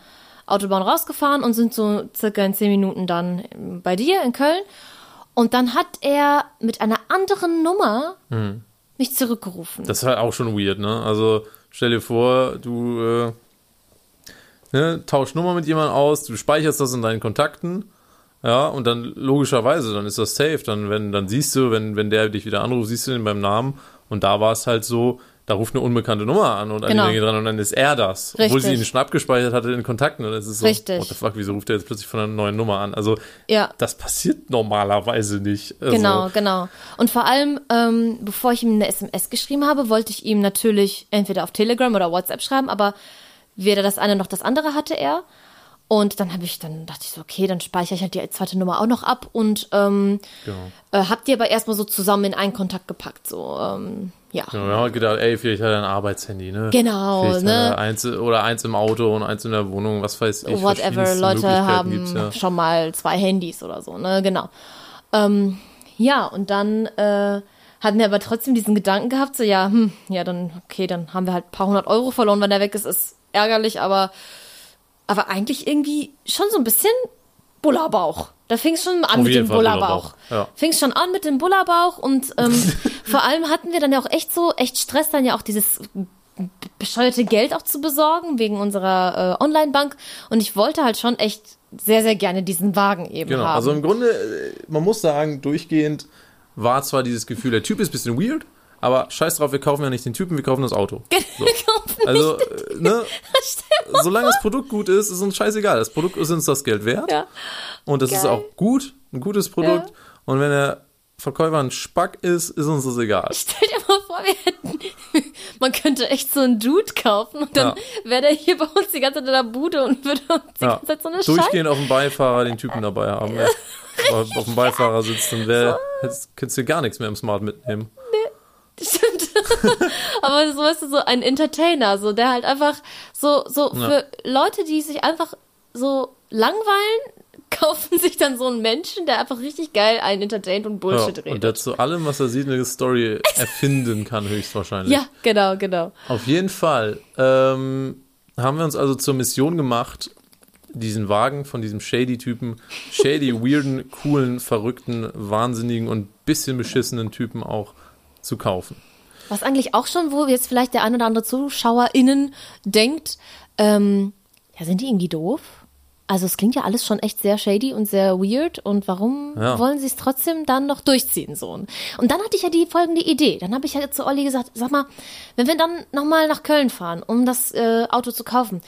Autobahn rausgefahren und sind so circa in zehn Minuten dann ähm, bei dir in Köln. Und dann hat er mit einer anderen Nummer mich zurückgerufen. Das ist halt auch schon weird, ne? Also stell dir vor, du äh, ne, tauschst Nummer mit jemandem aus, du speicherst das in deinen Kontakten Ja, und dann logischerweise, dann ist das safe. Dann, wenn, dann siehst du, wenn, wenn der dich wieder anruft, siehst du ihn beim Namen. Und da war es halt so, da ruft eine unbekannte Nummer an und Genau. Geht dran und dann ist er das. Obwohl sie Richtig. ihn schon abgespeichert hatte in Kontakten. Und es ist so, Richtig. what the fuck, wieso ruft er jetzt plötzlich von einer neuen Nummer an? Also, Ja. das passiert normalerweise nicht. Also, Genau, genau. Und vor allem, ähm, bevor ich ihm eine SMS geschrieben habe, wollte ich ihm natürlich entweder auf Telegram oder WhatsApp schreiben, aber weder das eine noch das andere hatte er. Und dann habe ich, dann dachte ich so, okay, dann speichere ich halt die zweite Nummer auch noch ab und ähm, Genau. äh, hab die aber erstmal so zusammen in einen Kontakt gepackt. So, ähm, ja. Genau, wir haben halt gedacht, ey, vielleicht hat er ein Arbeitshandy, ne? Genau, vielleicht ne? Eins, oder eins im Auto und eins in der Wohnung, was weiß ich. Whatever, Leute haben ja. schon mal zwei Handys oder so, ne? Genau. Ähm, ja, und dann äh, hatten wir aber trotzdem diesen Gedanken gehabt, so ja, hm, ja, dann, okay, dann haben wir halt ein paar hundert Euro verloren, wenn der weg ist, ist ärgerlich, aber, aber eigentlich irgendwie schon so ein bisschen Bullerbauch. Da fing es schon an mit dem Fall Bullerbauch. Bullerbauch, ja. Fing es schon an mit dem Bullerbauch und ähm, vor allem hatten wir dann ja auch echt so, echt Stress, dann ja auch dieses bescheuerte Geld auch zu besorgen wegen unserer äh, Online-Bank und ich wollte halt schon echt sehr, sehr gerne diesen Wagen eben Genau, haben. also im Grunde, äh, man muss sagen, durchgehend war zwar dieses Gefühl, der Typ ist ein bisschen weird, aber scheiß drauf, wir kaufen ja nicht den Typen, wir kaufen das Auto. So. Also, äh, ne, solange das Produkt gut ist, ist uns scheißegal. Das Produkt ist uns das Geld wert. Ja. Und das ist Geil. auch gut, ein gutes Produkt. Ja. Und wenn der Verkäufer ein Spack ist, ist uns das egal. Stell dir mal vor, wir hätten, man könnte echt so einen Dude kaufen und dann Ja. wäre der hier bei uns die ganze Zeit in der Bude und würde uns die ganze Zeit so eine Scheiße. Durchgehend auf dem Beifahrer den Typen dabei haben. Auf dem Beifahrer sitzt, dann wär, hättest, könntest du gar nichts mehr im Smart mitnehmen. Stimmt. Aber so weißt du, so ein Entertainer, so der halt einfach so, so für Leute, die sich einfach so langweilen, kaufen sich dann so einen Menschen, der einfach richtig geil einen entertaint und Ja, Bullshit und redet. der zu allem, was er sieht, eine Story erfinden kann, höchstwahrscheinlich. Ja, genau, genau. Auf jeden Fall ähm, haben wir uns also zur Mission gemacht, diesen Wagen von diesem Shady-Typen, shady, weirden, coolen, verrückten, wahnsinnigen und bisschen beschissenen Typen auch zu kaufen. Was eigentlich auch schon, wo jetzt vielleicht der ein oder andere ZuschauerInnen denkt, ähm, ja, sind die irgendwie doof? Also es klingt ja alles schon echt sehr shady und sehr weird und warum Ja. wollen sie es trotzdem dann noch durchziehen so? Und dann hatte ich ja die folgende Idee. Dann habe ich ja zu Olli gesagt, sag mal, wenn wir dann nochmal nach Köln fahren, um das äh, Auto zu kaufen,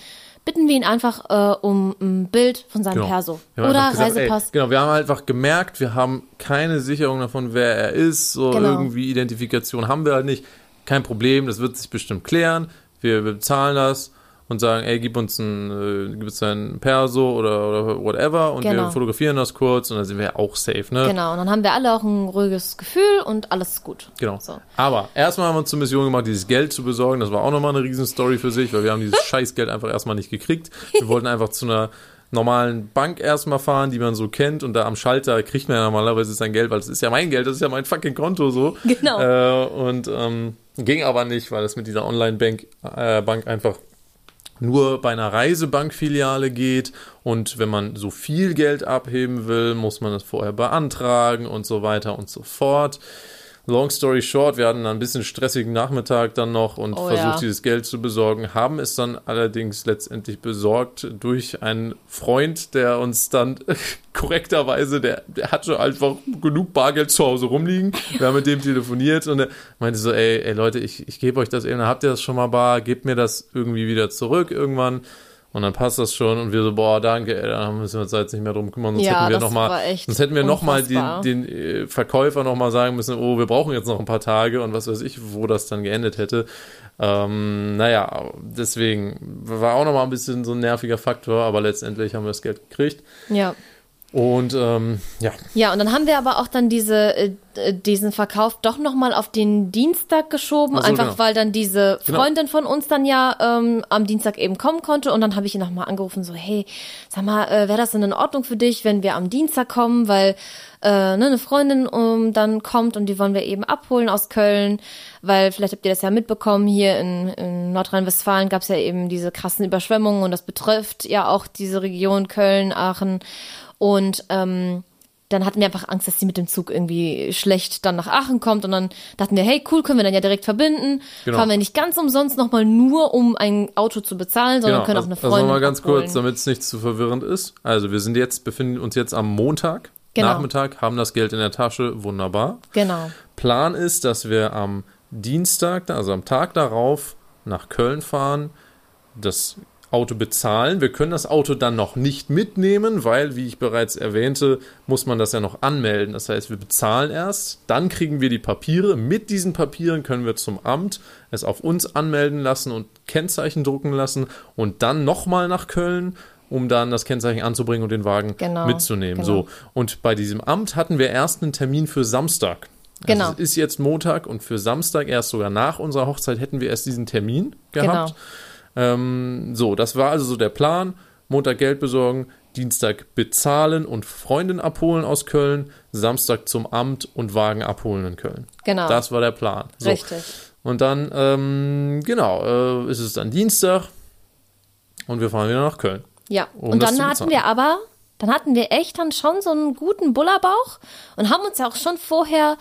bitten wir ihn einfach äh, um ein Bild von seinem Perso Wir haben oder gesagt, Reisepass. Ey, genau, wir haben einfach gemerkt, wir haben keine Sicherung davon, wer er ist. So Genau. irgendwie Identifikation haben wir halt nicht. Kein Problem, das wird sich bestimmt klären. Wir bezahlen das und sagen, ey, gib uns ein, äh, gib uns ein Perso oder, oder whatever und Genau. wir fotografieren das kurz und dann sind wir auch safe, ne? Genau, und dann haben wir alle auch ein ruhiges Gefühl und alles ist gut. Genau. So. Aber erstmal haben wir uns zur Mission gemacht, dieses Geld zu besorgen. Das war auch nochmal eine Riesenstory für sich, weil wir haben dieses Scheißgeld einfach erstmal nicht gekriegt. Wir wollten einfach zu einer normalen Bank erstmal fahren, die man so kennt und da am Schalter kriegt man ja normalerweise sein Geld, weil das ist ja mein Geld, das ist ja mein fucking Konto so. Genau. Äh, und ähm, ging aber nicht, weil das mit dieser Online-Bank äh, Bank einfach nur bei einer Reisebankfiliale geht und wenn man so viel Geld abheben will, muss man das vorher beantragen und so weiter und so fort. Long story short, wir hatten dann ein bisschen stressigen Nachmittag dann noch und Oh versucht, ja. dieses Geld zu besorgen, haben es dann allerdings letztendlich besorgt durch einen Freund, der uns dann korrekterweise, der, der hatte einfach genug Bargeld zu Hause rumliegen. Wir haben mit dem telefoniert und er meinte so, ey, ey Leute, ich, ich gebe euch das eben, habt ihr das schon mal bar, gebt mir das irgendwie wieder zurück irgendwann. Und dann passt das schon und wir so, boah, danke, ey, da müssen wir uns jetzt nicht mehr drum kümmern, sonst Ja, hätten wir das noch mal, war echt sonst hätten wir nochmal den, den äh, Verkäufer nochmal sagen müssen, oh, wir brauchen jetzt noch ein paar Tage und was weiß ich, wo das dann geendet hätte. Ähm, naja, deswegen war auch nochmal ein bisschen so ein nerviger Faktor, aber letztendlich haben wir das Geld gekriegt. Ja. Und ähm, ja, Ja, und dann haben wir aber auch dann diese, äh, diesen Verkauf doch nochmal auf den Dienstag geschoben, so, einfach genau. weil dann diese Genau. Freundin von uns dann ja ähm, am Dienstag eben kommen konnte. Und dann habe ich ihn nochmal angerufen, so, hey, sag mal, äh, wäre das denn in Ordnung für dich, wenn wir am Dienstag kommen, weil äh, ne, eine Freundin um, dann kommt und die wollen wir eben abholen aus Köln, weil vielleicht habt ihr das ja mitbekommen, hier in, in Nordrhein-Westfalen gab es ja eben diese krassen Überschwemmungen und das betrifft ja auch diese Region Köln, Aachen und ähm, dann hatten wir einfach Angst, dass sie mit dem Zug irgendwie schlecht dann nach Aachen kommt und dann dachten wir, hey, cool, können wir dann ja direkt verbinden. Genau. Fahren wir nicht ganz umsonst nochmal nur, um ein Auto zu bezahlen, sondern können auch eine also Freundin nochmal ganz abholen. kurz, damit es nicht zu verwirrend ist. Also wir sind jetzt, befinden uns jetzt am Montag, Genau. Nachmittag, haben das Geld in der Tasche, wunderbar. Genau. Plan ist, dass wir am Dienstag, also am Tag darauf, nach Köln fahren, das Auto bezahlen. Wir können das Auto dann noch nicht mitnehmen, weil, wie ich bereits erwähnte, muss man das ja noch anmelden. Das heißt, wir bezahlen erst, dann kriegen wir die Papiere. Mit diesen Papieren können wir zum Amt es auf uns anmelden lassen und Kennzeichen drucken lassen und dann nochmal nach Köln, um dann das Kennzeichen anzubringen und den Wagen Genau, mitzunehmen. genau. So. Und bei diesem Amt hatten wir erst einen Termin für Samstag. Genau. Also es ist jetzt Montag und für Samstag, erst sogar nach unserer Hochzeit, hätten wir erst diesen Termin gehabt. Genau. Ähm, so, das war also so der Plan. Montag Geld besorgen, Dienstag bezahlen und Freundin abholen aus Köln, Samstag zum Amt und Wagen abholen in Köln. Genau. Das war der Plan. So. Richtig. Und dann, ähm, genau, äh, ist es dann Dienstag und wir fahren wieder nach Köln. Ja, um und dann hatten wir aber, dann hatten wir echt dann schon so einen guten Bullerbauch und haben uns ja auch schon vorher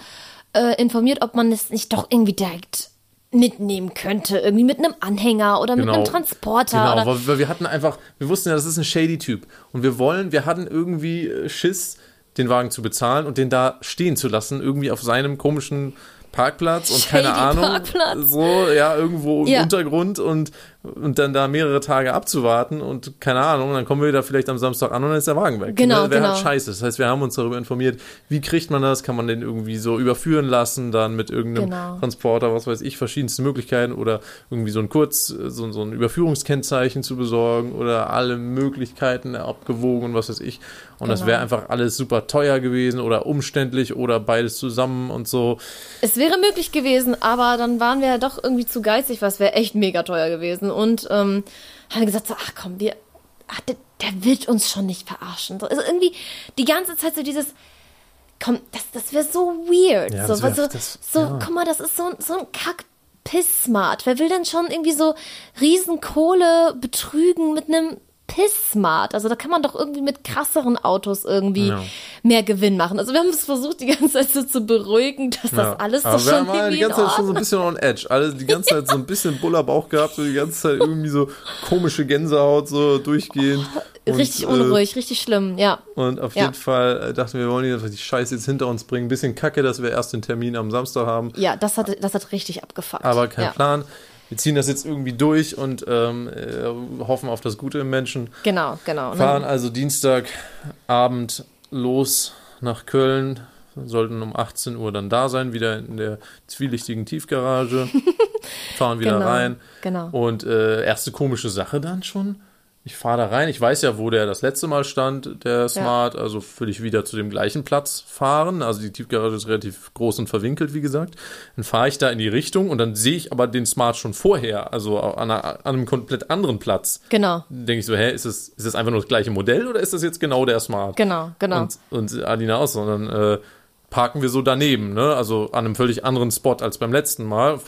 äh, informiert, ob man es nicht doch irgendwie direkt mitnehmen könnte. Irgendwie mit einem Anhänger oder mit einem Transporter. Genau, oder, weil, wir hatten einfach, wir wussten ja, das ist ein shady Typ. Und wir wollen, wir hatten irgendwie äh, Schiss, den Wagen zu bezahlen und den da stehen zu lassen, irgendwie auf seinem komischen Parkplatz und keine Shady Ahnung. Parkplatz. So, ja, irgendwo im Ja. Untergrund und, und dann da mehrere Tage abzuwarten und keine Ahnung, dann kommen wir da vielleicht am Samstag an und dann ist der Wagen weg. Genau, das wäre halt genau. scheiße. Das heißt, wir haben uns darüber informiert, wie kriegt man das? Kann man den irgendwie so überführen lassen, dann mit irgendeinem Genau. Transporter, was weiß ich, verschiedenste Möglichkeiten oder irgendwie so ein Kurz, so, so ein Überführungskennzeichen zu besorgen oder alle Möglichkeiten abgewogen und was weiß ich. Und das Genau. wäre einfach alles super teuer gewesen oder umständlich oder beides zusammen und so. Es wäre möglich gewesen, aber dann waren wir ja doch irgendwie zu geizig, was wäre echt mega teuer gewesen. Und ähm, haben gesagt, so, ach komm, wir, ach, der, der wird uns schon nicht verarschen. So, Also irgendwie die ganze Zeit so dieses, komm, das, das wäre so weird. Ja, so, wär- so, das- so ja. guck mal, das ist so, ein- so ein Kack. Pissmart. Wer will denn schon irgendwie so Riesenkohle betrügen mit einem Pissmart? Also da kann man doch irgendwie mit krasseren Autos irgendwie Ja. mehr Gewinn machen. Also wir haben es versucht, die ganze Zeit so zu beruhigen, dass das Ja. alles Aber doch wir schon haben halt die ganze Zeit schon so ein bisschen on edge. Alle die ganze Zeit so ein bisschen Bullerbauch gehabt, so die ganze Zeit irgendwie so komische Gänsehaut so durchgehend. Und, Richtig äh, unruhig, richtig schlimm, ja. Und auf Ja. jeden Fall äh, dachten wir, wir wollen die Scheiße jetzt hinter uns bringen. Bisschen kacke, dass wir erst den Termin am Samstag haben. Ja, das hat, das hat richtig abgefuckt. Aber kein ja. Plan. Wir ziehen das jetzt irgendwie durch und ähm, äh, hoffen auf das Gute im Menschen. Genau, genau. Fahren also Dienstagabend los nach Köln. Sollten um 18 Uhr dann da sein, wieder in der zwielichtigen Tiefgarage. Fahren wieder Genau, rein. genau. Und äh, erste komische Sache dann schon. Ich fahre da rein. Ich weiß ja, wo der das letzte Mal stand, der Smart. Also würde ich wieder zu dem gleichen Platz fahren. Also die Tiefgarage ist relativ groß und verwinkelt, wie gesagt. Dann fahre ich da in die Richtung und dann sehe ich aber den Smart schon vorher. Also an, einer, an einem komplett anderen Platz. genau, denke ich so, hä, ist das, ist das einfach nur das gleiche Modell oder ist das jetzt genau der Smart? genau, genau. Und, und Adina auch, sondern äh, parken wir so daneben, ne? Also an einem völlig anderen Spot als beim letzten Mal,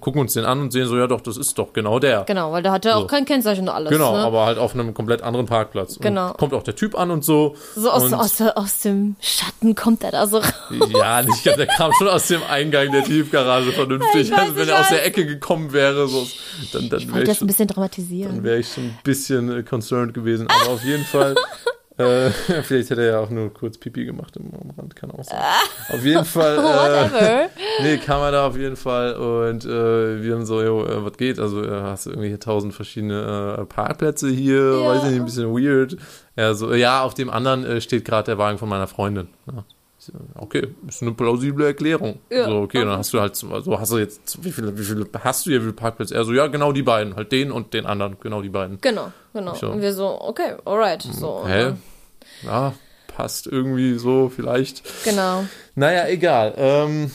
gucken uns den an und sehen so, ja doch, das ist doch genau der. genau, weil da hat er So. auch kein Kennzeichen und alles. Genau, ne? aber halt auf einem komplett anderen Parkplatz. Genau. Und kommt auch der Typ an und so. So aus, und, aus, aus dem Schatten kommt er da so raus. Ja, nicht, der kam schon aus dem Eingang der Tiefgarage vernünftig. Also wenn er aus der. Ecke gekommen wäre, so, dann, dann Ich wäre wollte ich, das ein schon- bisschen dann dramatisieren. wäre ich schon ein bisschen äh, concerned gewesen. Aber auf jeden Fall, äh, vielleicht hätte er ja auch nur kurz Pipi gemacht im, am Rand, kann auch sein. Auf jeden Fall, äh, Whatever. nee, kam er da auf jeden Fall und äh, wir haben so, jo, äh, was geht? Also äh, hast du irgendwie hier tausend verschiedene äh, Parkplätze hier, Ja. weiß ich nicht, ein bisschen weird. Ja, so, ja, auf dem anderen steht gerade der Wagen von meiner Freundin. Ja. Okay, ist eine plausible Erklärung. Ja, so, okay, dann hast du halt, so so hast du jetzt, wie viele, wie viele hast du hier, wie viele Pparkplätze? Er so, ja, genau die beiden, halt den und den anderen, genau die beiden. Genau, genau. So. Und wir so, okay, alright. So, Hä? Ja, passt irgendwie so, vielleicht. Genau. Naja, egal. Ähm,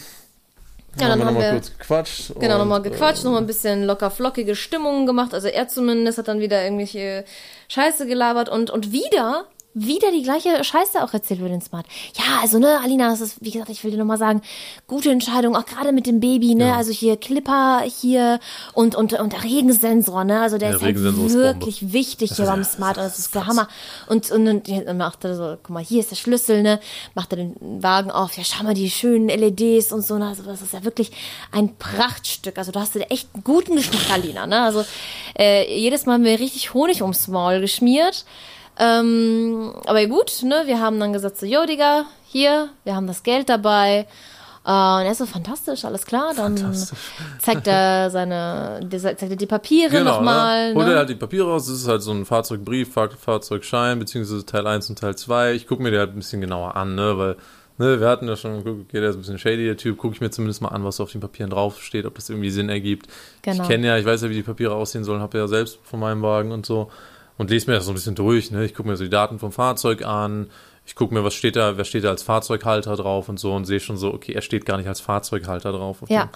Ja, dann wir haben nochmal wir- kurz gequatscht. Genau, nochmal gequatscht, äh, nochmal ein bisschen locker flockige Stimmungen gemacht. Also er zumindest hat dann wieder irgendwelche Scheiße gelabert und, und wieder wieder die gleiche Scheiße auch erzählt über den Smart. Ja, also ne, Alina, das ist, wie gesagt, ich will dir nochmal sagen, gute Entscheidung, auch gerade mit dem Baby, ne, also hier Clipper hier und, und, und der Regensensor, ne, also der Der ist halt Regensensor ist wirklich wichtig hier beim Smart, und das ist der Hammer. Und, und, und dann macht er so, guck mal, hier ist der Schlüssel, ne, macht er den Wagen auf, ja, schau mal, die schönen LEDs und so, ne, also das ist ja wirklich ein Prachtstück, also du hast dir echt einen guten Geschmack, Alina, ne, also äh, jedes Mal haben wir richtig Honig ums Maul geschmiert. Ähm, aber gut, ne, wir haben dann gesagt, so, jo, Digga, hier, wir haben das Geld dabei. Äh, und er ist so, fantastisch, alles klar. Dann zeigt er seine, zeigt er die Papiere nochmal. ne? Holt Ne? er halt die Papiere raus, das ist halt so ein Fahrzeugbrief, Fahr Fahrzeugschein, beziehungsweise Teil 1 und Teil 2. Ich gucke mir die halt ein bisschen genauer an, ne, weil, ne, wir hatten ja schon, guck, okay, der ist ein bisschen shady, der Typ, gucke ich mir zumindest mal an, was auf den Papieren draufsteht, ob das irgendwie Sinn ergibt. Genau. Ich kenne ja, ich weiß ja, wie die Papiere aussehen sollen, habe ja selbst von meinem Wagen und so und lese mir das so ein bisschen durch, ne, ich gucke mir so die Daten vom Fahrzeug an, ich gucke mir, was steht da, wer steht da als Fahrzeughalter drauf und so und sehe schon so, okay, er steht gar nicht als Fahrzeughalter drauf auf, Ja. dem,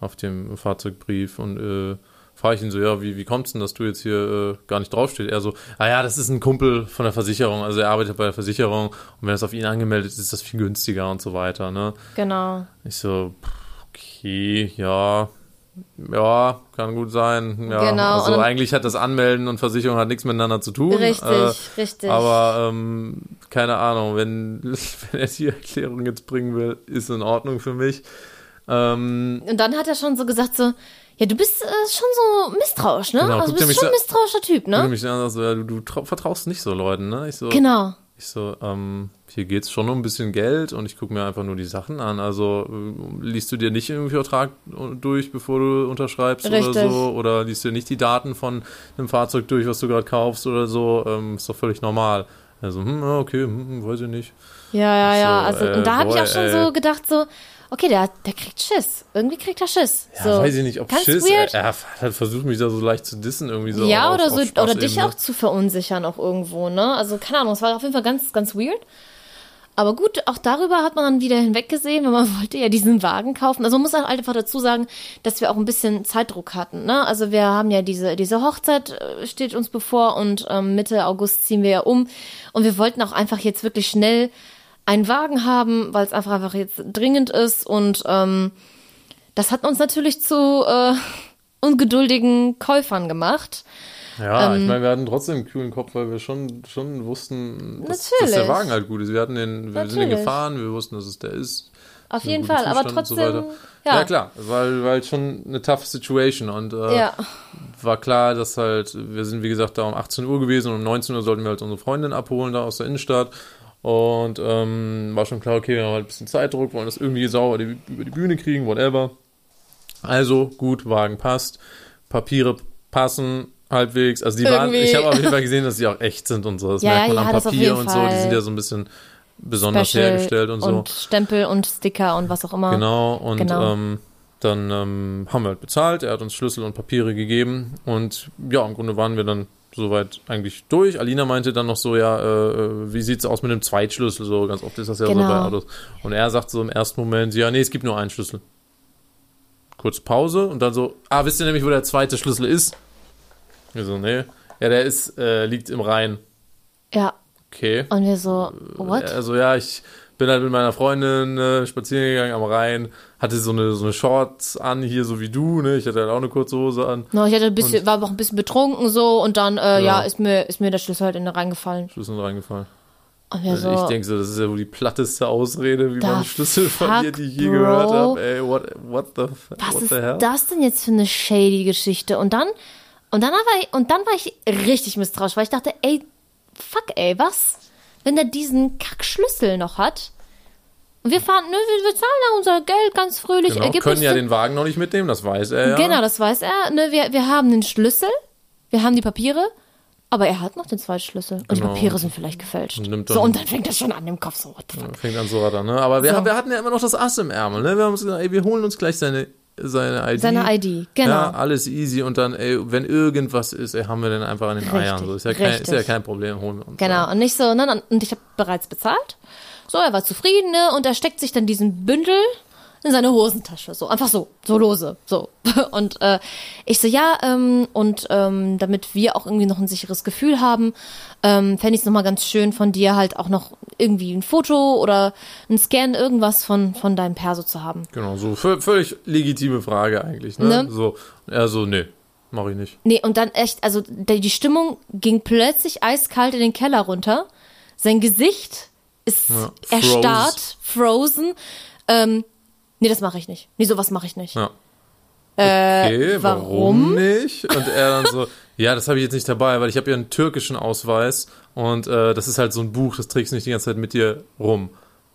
auf dem Fahrzeugbrief und äh, frage ich ihn so, ja, wie, wie kommt's denn, dass du jetzt hier äh, gar nicht draufsteht? Er so, ah ja, das ist ein Kumpel von der Versicherung, also er arbeitet bei der Versicherung und wenn das auf ihn angemeldet ist, ist das viel günstiger und so weiter, ne? Genau. Ich so, okay, ja, ja, kann gut sein. Ja, Genau, also eigentlich hat das Anmelden und Versicherung hat nichts miteinander zu tun. Richtig, äh, richtig. Aber ähm, keine Ahnung, wenn, wenn er die Erklärung jetzt bringen will, ist in Ordnung für mich. Ähm, Und dann hat er schon so gesagt, so, ja, du bist äh, schon so misstrauisch, ne? Genau, also du bist schon ein misstrauischer Typ, ne? du mich dann so, ja, du, du trau- vertraust nicht so Leuten, ne? Ich so, Genau. Ich so, ähm, hier geht's schon um ein bisschen Geld und ich gucke mir einfach nur die Sachen an. Also äh, liest du dir nicht irgendwie Vertrag durch, bevor du unterschreibst oder Richtig. so? Oder liest du dir nicht die Daten von einem Fahrzeug durch, was du gerade kaufst oder so? Ähm, ist doch völlig normal. Also, hm, ja, okay, hm, weiß ich nicht. Ja, ja, ja. So, Also, äh, und da habe ich auch schon ey. so gedacht, so, okay, der, der kriegt Schiss. Irgendwie kriegt er Schiss. Ja, so. weiß ich nicht, ob Ganz Schiss. weird. Er, er hat versucht, mich da so leicht zu dissen, irgendwie so. ja, auf, oder so, oder dich auch zu verunsichern auch irgendwo, ne? Also, keine Ahnung, es war auf jeden Fall ganz, ganz weird. Aber gut, auch darüber hat man dann wieder hinweggesehen, weil man wollte ja diesen Wagen kaufen. Also man muss auch einfach dazu sagen, dass wir auch ein bisschen Zeitdruck hatten. Ne? Also wir haben ja diese, diese Hochzeit äh, steht uns bevor und ähm, Mitte August ziehen wir ja um. Und wir wollten auch einfach jetzt wirklich schnell einen Wagen haben, weil es einfach einfach jetzt dringend ist. Und ähm, das hat uns natürlich zu äh, ungeduldigen Käufern gemacht. Ja, Ähm, ich meine, wir hatten trotzdem einen kühlen Kopf, weil wir schon, schon wussten, dass, dass der Wagen halt gut ist. Wir hatten den, wir sind den gefahren, wir wussten, dass es der ist. Auf jeden Fall, aber Zustand so trotzdem, weiter. ja. ja. klar, weil, weil schon eine tough Situation und äh, Ja. war klar, dass halt, wir sind wie gesagt da um 18 Uhr gewesen und um 19 Uhr sollten wir halt unsere Freundin abholen da aus der Innenstadt und ähm, war schon klar, okay, wir haben halt ein bisschen Zeitdruck, wollen das irgendwie sauber die, über die Bühne kriegen, whatever. Also gut, Wagen passt, Papiere passen halbwegs, also die waren, Irgendwie. ich habe auf jeden Fall gesehen, dass sie auch echt sind und so, das Ja, merkt man ja, am Papier und so, die sind ja so ein bisschen besonders Special hergestellt und so. Und Stempel und Sticker und was auch immer. Genau, und Genau. Ähm, dann ähm, haben wir halt bezahlt, er hat uns Schlüssel und Papiere gegeben und ja, im Grunde waren wir dann soweit eigentlich durch. Alina meinte dann noch so, ja, äh, wie sieht's aus mit dem Zweitschlüssel? So ganz oft ist das ja Genau. so bei Autos. Und er sagt so im ersten Moment, ja, nee, es gibt nur einen Schlüssel. Kurz Pause und dann so, ah, wisst ihr nämlich, wo der zweite Schlüssel ist? Wir so, nee. Ja, der ist, äh, liegt im Rhein. Ja. Okay. Und wir so, what? Also ja, ich bin halt mit meiner Freundin äh, spazieren gegangen am Rhein, hatte so eine, so eine Shorts an, hier so wie du, ne? Ich hatte halt auch eine kurze Hose an, No, ich hatte ein bisschen, war auch ein bisschen betrunken so und dann, äh, ja, Ja. ist mir, ist mir der Schlüssel halt in den reingefallen. Schlüssel reingefallen. Und wir Also so, ich denke so, das ist ja wohl die platteste Ausrede, wie man Schlüssel verliert, die ich je bro? gehört habe. Ey, what, what the, was what ist the hell? das denn jetzt für eine shady Geschichte? Und dann, und dann war ich, und dann war ich richtig misstrauisch, weil ich dachte, ey, fuck, ey, was? Wenn der diesen Kackschlüssel noch hat? Und wir fahren, nö, wir, wir zahlen ja unser Geld ganz fröhlich. Genau, er können ja den- Wagen noch nicht mitnehmen, das weiß er ja. Genau, das weiß er. Ne, wir, wir haben den Schlüssel, wir haben die Papiere, aber er hat noch den zweiten Schlüssel. Und die Genau. Papiere sind vielleicht gefälscht. Und so, dann- und dann fängt das schon an im Kopf so, what the fuck. Fängt an so weiter, ne? Aber wir, So. wir hatten ja immer noch das Ass im Ärmel, ne? Wir haben uns gesagt, ey, wir holen uns gleich seine, seine ID. Seine ID, genau. Ja, alles easy und dann, ey, wenn irgendwas ist, ey, haben wir den einfach an den Richtig, Eiern. So ist ja, kein, ist ja kein Problem, holen wir uns. Genau, und nicht so, ne, und ich habe bereits bezahlt. So, er war zufrieden, ne, und er steckt sich dann diesen Bündel in seine Hosentasche. So, einfach so, so lose. So. Und äh, ich so, ja, ähm, und ähm, damit wir auch irgendwie noch ein sicheres Gefühl haben, ähm, fände ich es nochmal ganz schön von dir halt auch noch irgendwie ein Foto oder ein Scan, irgendwas von, von deinem Perso zu haben. Genau, so vö- völlig legitime Frage eigentlich, ne? Ne? So, er so, nee, mach ich nicht. Nee, und dann echt, also die Stimmung ging plötzlich eiskalt in den Keller runter. Sein Gesicht ist Ja, erstarrt, frozen. Ähm, nee, das mache ich nicht. Nee, sowas mache ich nicht. Ja. Äh, Okay, warum? warum? nicht? Und er dann so, ja, das habe ich jetzt nicht dabei, weil ich habe ja einen türkischen Ausweis und äh, das ist halt so ein Buch, das trägst du nicht die ganze Zeit mit dir rum.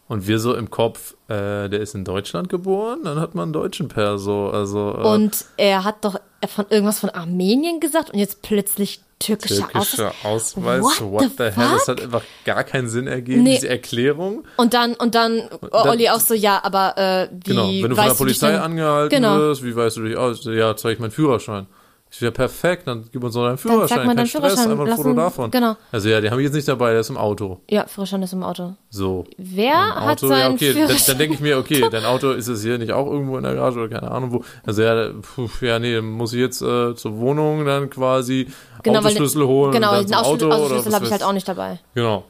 Und wir so im Kopf, äh, der ist in Deutschland geboren, dann hat man einen deutschen Perso. Also äh, Und er hat doch von irgendwas von Armenien gesagt und jetzt plötzlich türkischer türkischer Ausweis. Ausweis. What What, the the, hell? Das hat einfach gar keinen Sinn ergeben, Nee. diese Erklärung. Und dann, und dann, dann- Olli auch so, ja, aber äh, wie Genau, wenn du von der Polizei angehalten Genau. wirst, wie weißt du dich aus? Ja, zeige ich meinen Führerschein. Ich ja, perfekt, dann gib uns noch deinen Führerschein. mal Kein deinen Stress, Führerschein, einfach ein Foto davon. genau. Also ja, den habe ich jetzt nicht dabei, der ist im Auto. Ja, Führerschein ist im Auto. So. Wer Im hat Auto, ja, seinen okay, dann, Führerschein? dann denke ich mir, okay, dein Auto ist es hier nicht auch irgendwo in der Garage oder keine Ahnung wo. Also ja, puh, ja, nee, dann muss ich jetzt äh, zur Wohnung dann quasi Genau, weil- Autoschlüssel holen Genau, dann den Auto was habe ich halt auch nicht dabei. Genau.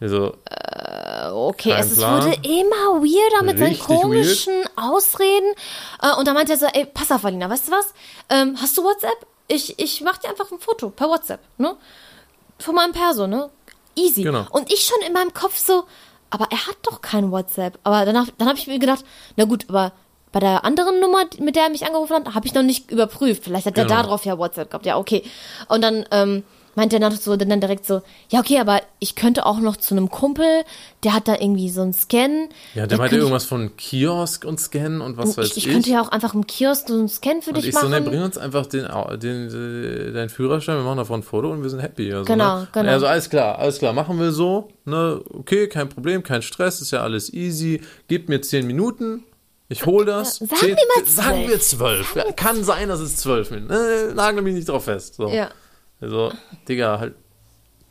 Also, Äh, Okay, Kein es Plan. wurde immer weirder mit seinen Richtig komischen Ausreden. Äh, und da meinte er so, ey, pass auf, Alina, weißt du was? Ähm, hast du WhatsApp? Ich, ich mach dir einfach ein Foto per WhatsApp, ne? Von meinem Perso, ne? Easy. Genau. Und ich schon in meinem Kopf so, aber er hat doch kein WhatsApp. Aber danach, dann habe ich mir gedacht, na gut, aber bei der anderen Nummer, mit der er mich angerufen hat, habe ich noch nicht überprüft. Vielleicht hat er Genau. da drauf ja WhatsApp gehabt. Ja, okay. Und dann ähm, meinte er noch so, dann direkt so, ja, okay, aber ich könnte auch noch zu einem Kumpel, der hat da irgendwie so einen Scan. ja, der meinte irgendwas von Kiosk und Scan und was ich, weiß ich, ich. ich könnte ja auch einfach im Kiosk so einen Scan für und dich ich so, machen. ne, bring uns einfach den, den, den, deinen Führerschein, wir machen davon ein Foto und wir sind happy. Also, Genau, ne? genau. Also alles klar, alles klar, machen wir so. Ne? Okay, kein Problem, kein Stress, ist ja alles easy. Gebt mir zehn Minuten, ich hol das. Ja, sagen Zehn, wir mal Sagen zwölf. wir zwölf. Kann sein, dass es zwölf sind. Ne, nagel mich nicht drauf fest. So. ja. Also, Digga, halt,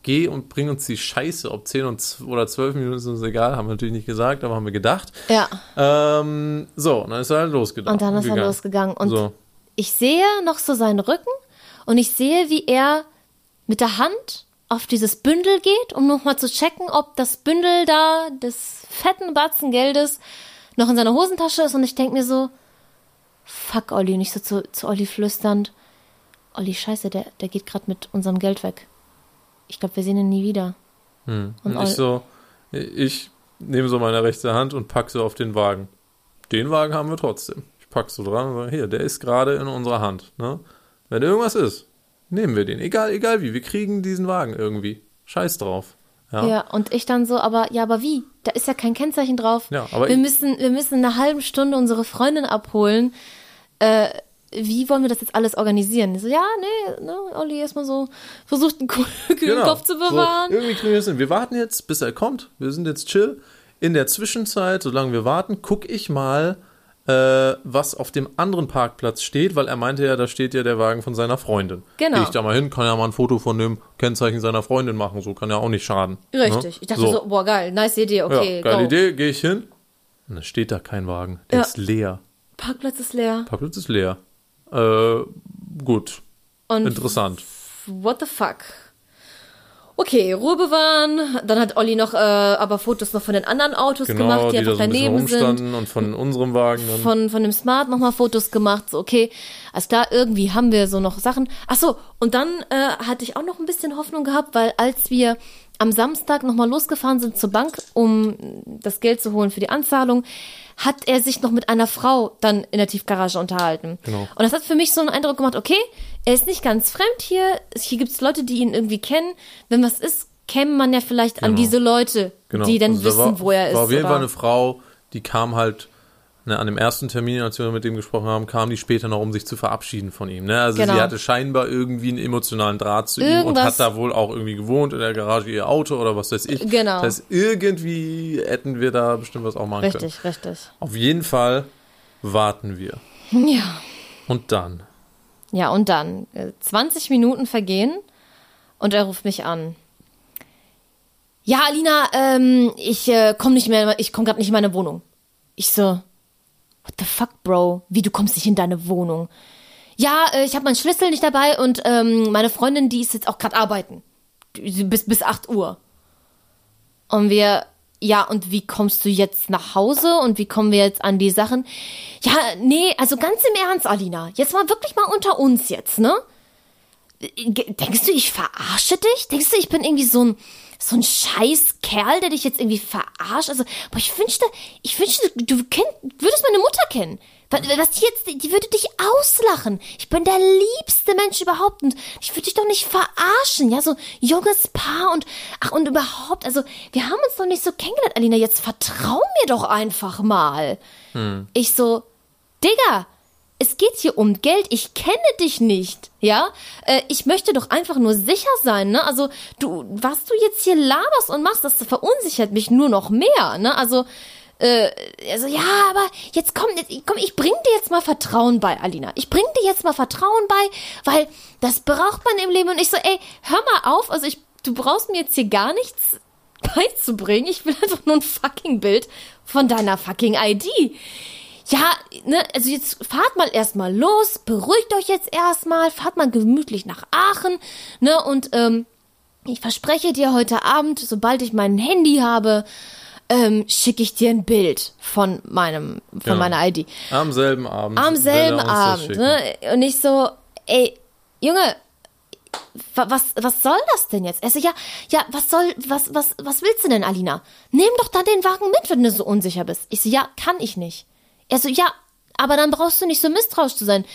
geh und bring uns die Scheiße. Ob 10 und oder 12 Minuten ist uns egal, haben wir natürlich nicht gesagt, aber haben wir gedacht. ja. Ähm, so, und dann ist er halt losgegangen. Und dann ist er gegangen. losgegangen. Und So. ich sehe noch so seinen Rücken und ich sehe, wie er mit der Hand auf dieses Bündel geht, um nochmal zu checken, ob das Bündel da des fetten Batzen Geldes noch in seiner Hosentasche ist. Und ich denke mir so, fuck Olli. Und ich so zu, zu Olli flüsternd, Olli, scheiße, der, der geht gerade mit unserem Geld weg. Ich glaube, wir sehen ihn nie wieder. Hm. Und Und ich so, ich nehme so meine rechte Hand und pack so auf den Wagen. Den Wagen haben wir trotzdem. Ich pack so dran und sage, hier, der ist gerade in unserer Hand. Ne? Wenn irgendwas ist, nehmen wir den. Egal, egal wie. Wir kriegen diesen Wagen irgendwie. Scheiß drauf. Ja. Ja, und ich dann so, aber ja, aber wie? Da ist ja kein Kennzeichen drauf. Ja, aber wir müssen, wir müssen in einer halben Stunde unsere Freundin abholen. Äh, wie wollen wir das jetzt alles organisieren? Ich so, ja, nee, ne, Olli erstmal so versucht, einen kühlen Genau. Kopf zu bewahren. So, irgendwie kriegen wir es hin. Wir warten jetzt, bis er kommt. Wir sind jetzt chill. In der Zwischenzeit, solange wir warten, gucke ich mal, äh, was auf dem anderen Parkplatz steht, weil er meinte ja, da steht ja der Wagen von seiner Freundin. Genau. Gehe ich da mal hin, kann ja mal ein Foto von dem Kennzeichen seiner Freundin machen. So kann ja auch nicht schaden. Richtig. Ne? Ich dachte so. boah, geil, nice Idee, okay, ja, geile go. Idee, gehe ich hin. Und dann steht da kein Wagen. Der Ja. ist leer. Parkplatz ist leer. Parkplatz ist leer. Äh, gut. Und Interessant. what the fuck? Okay, Ruhe bewahren. Dann hat Olli noch äh, aber Fotos noch von den anderen Autos Genau, gemacht, die, die da einfach so ein bisschen daneben sind. und von unserem Wagen dann. von, von dem Smart nochmal Fotos gemacht. So, okay, alles klar, irgendwie haben wir so noch Sachen. Ach so, und dann äh, hatte ich auch noch ein bisschen Hoffnung gehabt, weil als wir am Samstag nochmal losgefahren sind zur Bank, um das Geld zu holen für die Anzahlung, hat er sich noch mit einer Frau dann in der Tiefgarage unterhalten. Genau. Und das hat für mich so einen Eindruck gemacht, okay, er ist nicht ganz fremd hier. Hier gibt es Leute, die ihn irgendwie kennen. Wenn was ist, käme man ja vielleicht an Genau. diese Leute, die dann Also wissen, war, wo er ist. War auf jeden Fall eine Frau, die kam halt ne, an dem ersten Termin, als wir mit ihm gesprochen haben, kam die später noch, um sich zu verabschieden von ihm. Ne? Also Genau. sie hatte scheinbar irgendwie einen emotionalen Draht zu ihm und Irgendwas- hat da wohl auch irgendwie gewohnt in der Garage ihr Auto oder was weiß ich. Genau. Das heißt, irgendwie hätten wir da bestimmt was auch machen können. Richtig, richtig. Auf jeden Fall warten wir. Ja. Und dann. Ja, und dann äh, 20 Minuten vergehen und er ruft mich an. Ja, Alina, ähm, ich äh, komme nicht mehr, ich komme gerade nicht in meine Wohnung. Ich so, What the fuck, Bro? Wie, du kommst nicht in deine Wohnung? Ja, äh, ich habe meinen Schlüssel nicht dabei und ähm, meine Freundin, die ist jetzt auch gerade arbeiten. Bis, bis 8 Uhr. Und wir, ja, und wie kommst du jetzt nach Hause und wie kommen wir jetzt an die Sachen? Ja, nee, also ganz im Ernst, Alina. Jetzt mal wirklich mal unter uns jetzt, ne? Denkst du, ich verarsche dich? Denkst du, ich bin irgendwie so ein, so ein scheiß Kerl, der dich jetzt irgendwie verarscht? Also, boah, ich wünschte, ich wünschte, du kenn, würdest meine Mutter kennen. Was die jetzt, die würde dich auslachen. Ich bin der liebste Mensch überhaupt und ich würde dich doch nicht verarschen, ja, so junges Paar und, ach, und überhaupt, also, wir haben uns doch nicht so kennengelernt, Alina, jetzt vertrau mir doch einfach mal. Hm. Ich so, Digga, es geht hier um Geld. Ich kenne dich nicht, ja? Äh, ich möchte doch einfach nur sicher sein, ne? Also, du, was du jetzt hier laberst und machst, das verunsichert mich nur noch mehr, ne? Also, äh, also ja, aber jetzt komm, komm, ich bring dir jetzt mal Vertrauen bei, Alina. Ich bring dir jetzt mal Vertrauen bei, weil das braucht man im Leben. Und ich so, ey, hör mal auf, also ich, du brauchst mir jetzt hier gar nichts beizubringen. Ich will einfach nur ein fucking Bild von deiner fucking ID. Ja, ne, also jetzt fahrt mal erstmal los, beruhigt euch jetzt erstmal, fahrt mal gemütlich nach Aachen, ne, und ähm, ich verspreche dir heute Abend, sobald ich mein Handy habe, ähm, schicke ich dir ein Bild von meinem, von ja. meiner ID. Am selben Abend. Am selben Abend, ne? Und ich so, ey, Junge, was, was soll das denn jetzt? Er so, ja, ja, was soll, was, was, was willst du denn, Alina? Nimm doch da den Wagen mit, wenn du so unsicher bist. Ich so, ja, kann ich nicht. Er so, ja, aber dann brauchst du nicht so misstrauisch zu sein.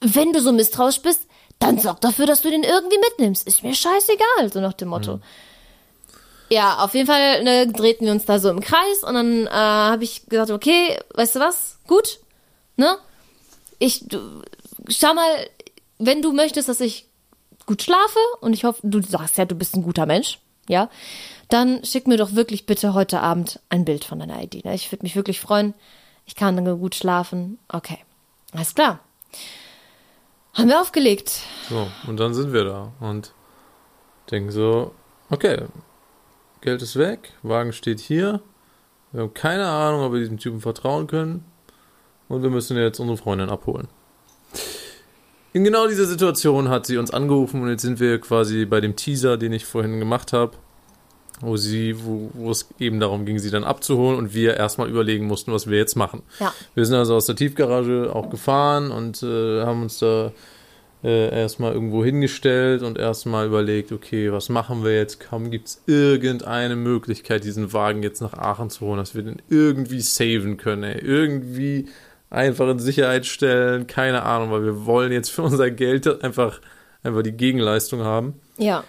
Wenn du so misstrauisch bist, dann sorg dafür, dass du den irgendwie mitnimmst. Ist mir scheißegal, so nach dem Motto. Mhm. Ja, auf jeden Fall ne, drehten wir uns da so im Kreis und dann äh, habe ich gesagt, okay, weißt du was? Gut, ne? Ich, du, schau mal, wenn du möchtest, dass ich gut schlafe und ich hoffe, du sagst ja, du bist ein guter Mensch, ja, dann schick mir doch wirklich bitte heute Abend ein Bild von deiner ID. Ne? Ich würde mich wirklich freuen. Ich kann dann gut schlafen. Okay, alles klar. Haben wir aufgelegt. So, und dann sind wir da und denken so, okay, Geld ist weg, Wagen steht hier. Wir haben keine Ahnung, ob wir diesem Typen vertrauen können. Und wir müssen jetzt unsere Freundin abholen. In genau dieser Situation hat sie uns angerufen und jetzt sind wir quasi bei dem Teaser, den ich vorhin gemacht habe, wo sie, wo, wo es eben darum ging, sie dann abzuholen und wir erstmal überlegen mussten, was wir jetzt machen. Ja. Wir sind also aus der Tiefgarage auch gefahren und äh, haben uns da äh, erstmal irgendwo hingestellt und erstmal überlegt, okay, was machen wir jetzt? Kaum gibt es irgendeine Möglichkeit, diesen Wagen jetzt nach Aachen zu holen, dass wir den irgendwie saven können, ey. Irgendwie einfach in Sicherheit stellen, keine Ahnung, weil wir wollen jetzt für unser Geld einfach, einfach die Gegenleistung haben. Ja.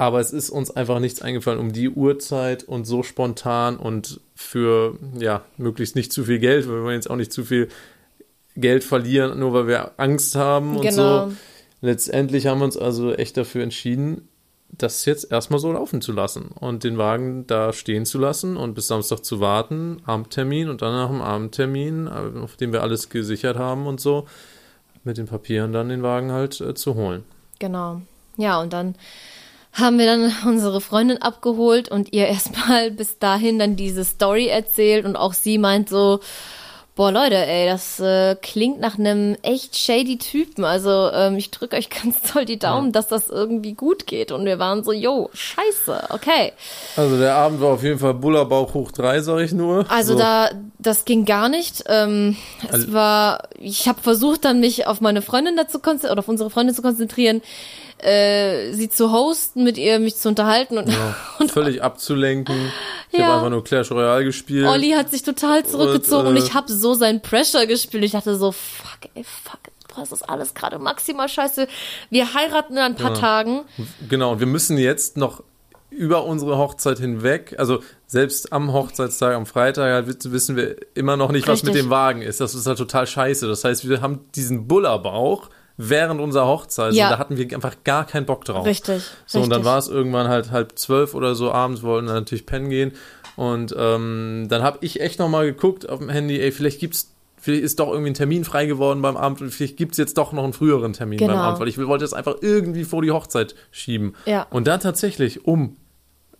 Aber es ist uns einfach nichts eingefallen um die Uhrzeit und so spontan und für, ja, möglichst nicht zu viel Geld, weil wir jetzt auch nicht zu viel Geld verlieren, nur weil wir Angst haben und genau. so. Letztendlich haben wir uns also echt dafür entschieden, das jetzt erstmal so laufen zu lassen und den Wagen da stehen zu lassen und bis Samstag zu warten, Abendtermin und dann nach dem Abendtermin, auf dem wir alles gesichert haben und so, mit den Papieren dann den Wagen halt äh, zu holen. Genau. Ja, und dann haben wir dann unsere Freundin abgeholt und ihr erstmal bis dahin dann diese Story erzählt und auch sie meint so, Boah, Leute, ey, das äh, klingt nach einem echt shady Typen. Also ähm, ich drücke euch ganz toll die Daumen, ja. dass das irgendwie gut geht. Und wir waren so, yo, scheiße, okay. Also der Abend war auf jeden Fall Bullerbauch hoch drei, sag ich nur. Also so. da, das ging gar nicht. Ähm, es also, war, ich habe versucht, dann mich auf meine Freundin dazu konzentrieren, oder auf unsere Freundin zu konzentrieren äh, sie zu hosten, mit ihr mich zu unterhalten und, ja, und völlig abzulenken. Ich ja. habe einfach nur Clash Royale gespielt. Olli hat sich total zurückgezogen und, äh, und ich habe so sein Pressure gespielt. Ich dachte so, fuck, ey, fuck, das ist alles gerade maximal scheiße. Wir heiraten in ein paar ja. Tagen. Genau, und wir müssen jetzt noch über unsere Hochzeit hinweg, also selbst am Hochzeitstag, am Freitag, halt, wissen wir immer noch nicht, Richtig. was mit dem Wagen ist. Das ist halt total scheiße. Das heißt, wir haben diesen Bullerbauch während unserer Hochzeit. Ja. Und da hatten wir einfach gar keinen Bock drauf. Richtig. So, richtig. und dann war es irgendwann halt halb zwölf oder so abends, wollten dann natürlich pennen gehen. Und ähm, dann habe ich echt nochmal geguckt auf dem Handy, ey, vielleicht gibt's vielleicht ist doch irgendwie ein Termin frei geworden beim Abend und vielleicht gibt es jetzt doch noch einen früheren Termin genau. beim Abend, weil ich wollte es einfach irgendwie vor die Hochzeit schieben. Ja. Und dann tatsächlich um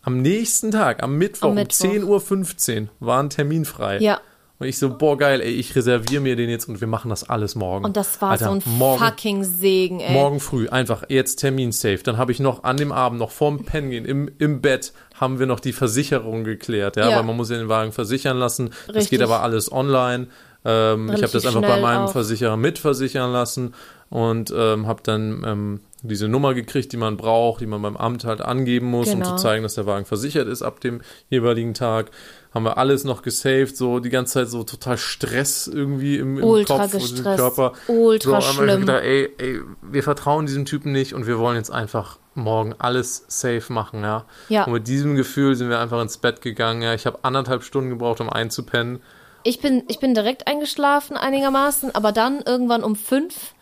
am nächsten Tag, am Mittwoch, am Mittwoch. um 10.15 Uhr war ein Termin frei. Ja. Und ich so, boah, geil, ey, ich reserviere mir den jetzt und wir machen das alles morgen. Und das war Alter, so ein morgen, fucking Segen, ey. Morgen früh, einfach jetzt Termin safe. Dann habe ich noch an dem Abend, noch vorm Pennen gehen, im, im Bett, haben wir noch die Versicherung geklärt. Ja, Ja. weil man muss ja den Wagen versichern lassen. Das Richtig. geht aber alles online. Ähm, ich habe das einfach bei meinem auch. Versicherer mitversichern lassen und ähm, habe dann ähm, diese Nummer gekriegt, die man braucht, die man beim Amt halt angeben muss, um Genau. zu zeigen, dass der Wagen versichert ist ab dem jeweiligen Tag. Haben wir alles noch gesaved, so die ganze Zeit so total Stress irgendwie im, im Ultra Kopf und im gestresst. Körper. Ultra so, schlimm. Gedacht, ey, ey, wir vertrauen diesem Typen nicht und wir wollen jetzt einfach morgen alles safe machen, ja. Ja. Und mit diesem Gefühl sind wir einfach ins Bett gegangen, ja. Ich habe anderthalb Stunden gebraucht, um einzupennen. Ich bin, ich bin direkt eingeschlafen einigermaßen, aber dann irgendwann um fünf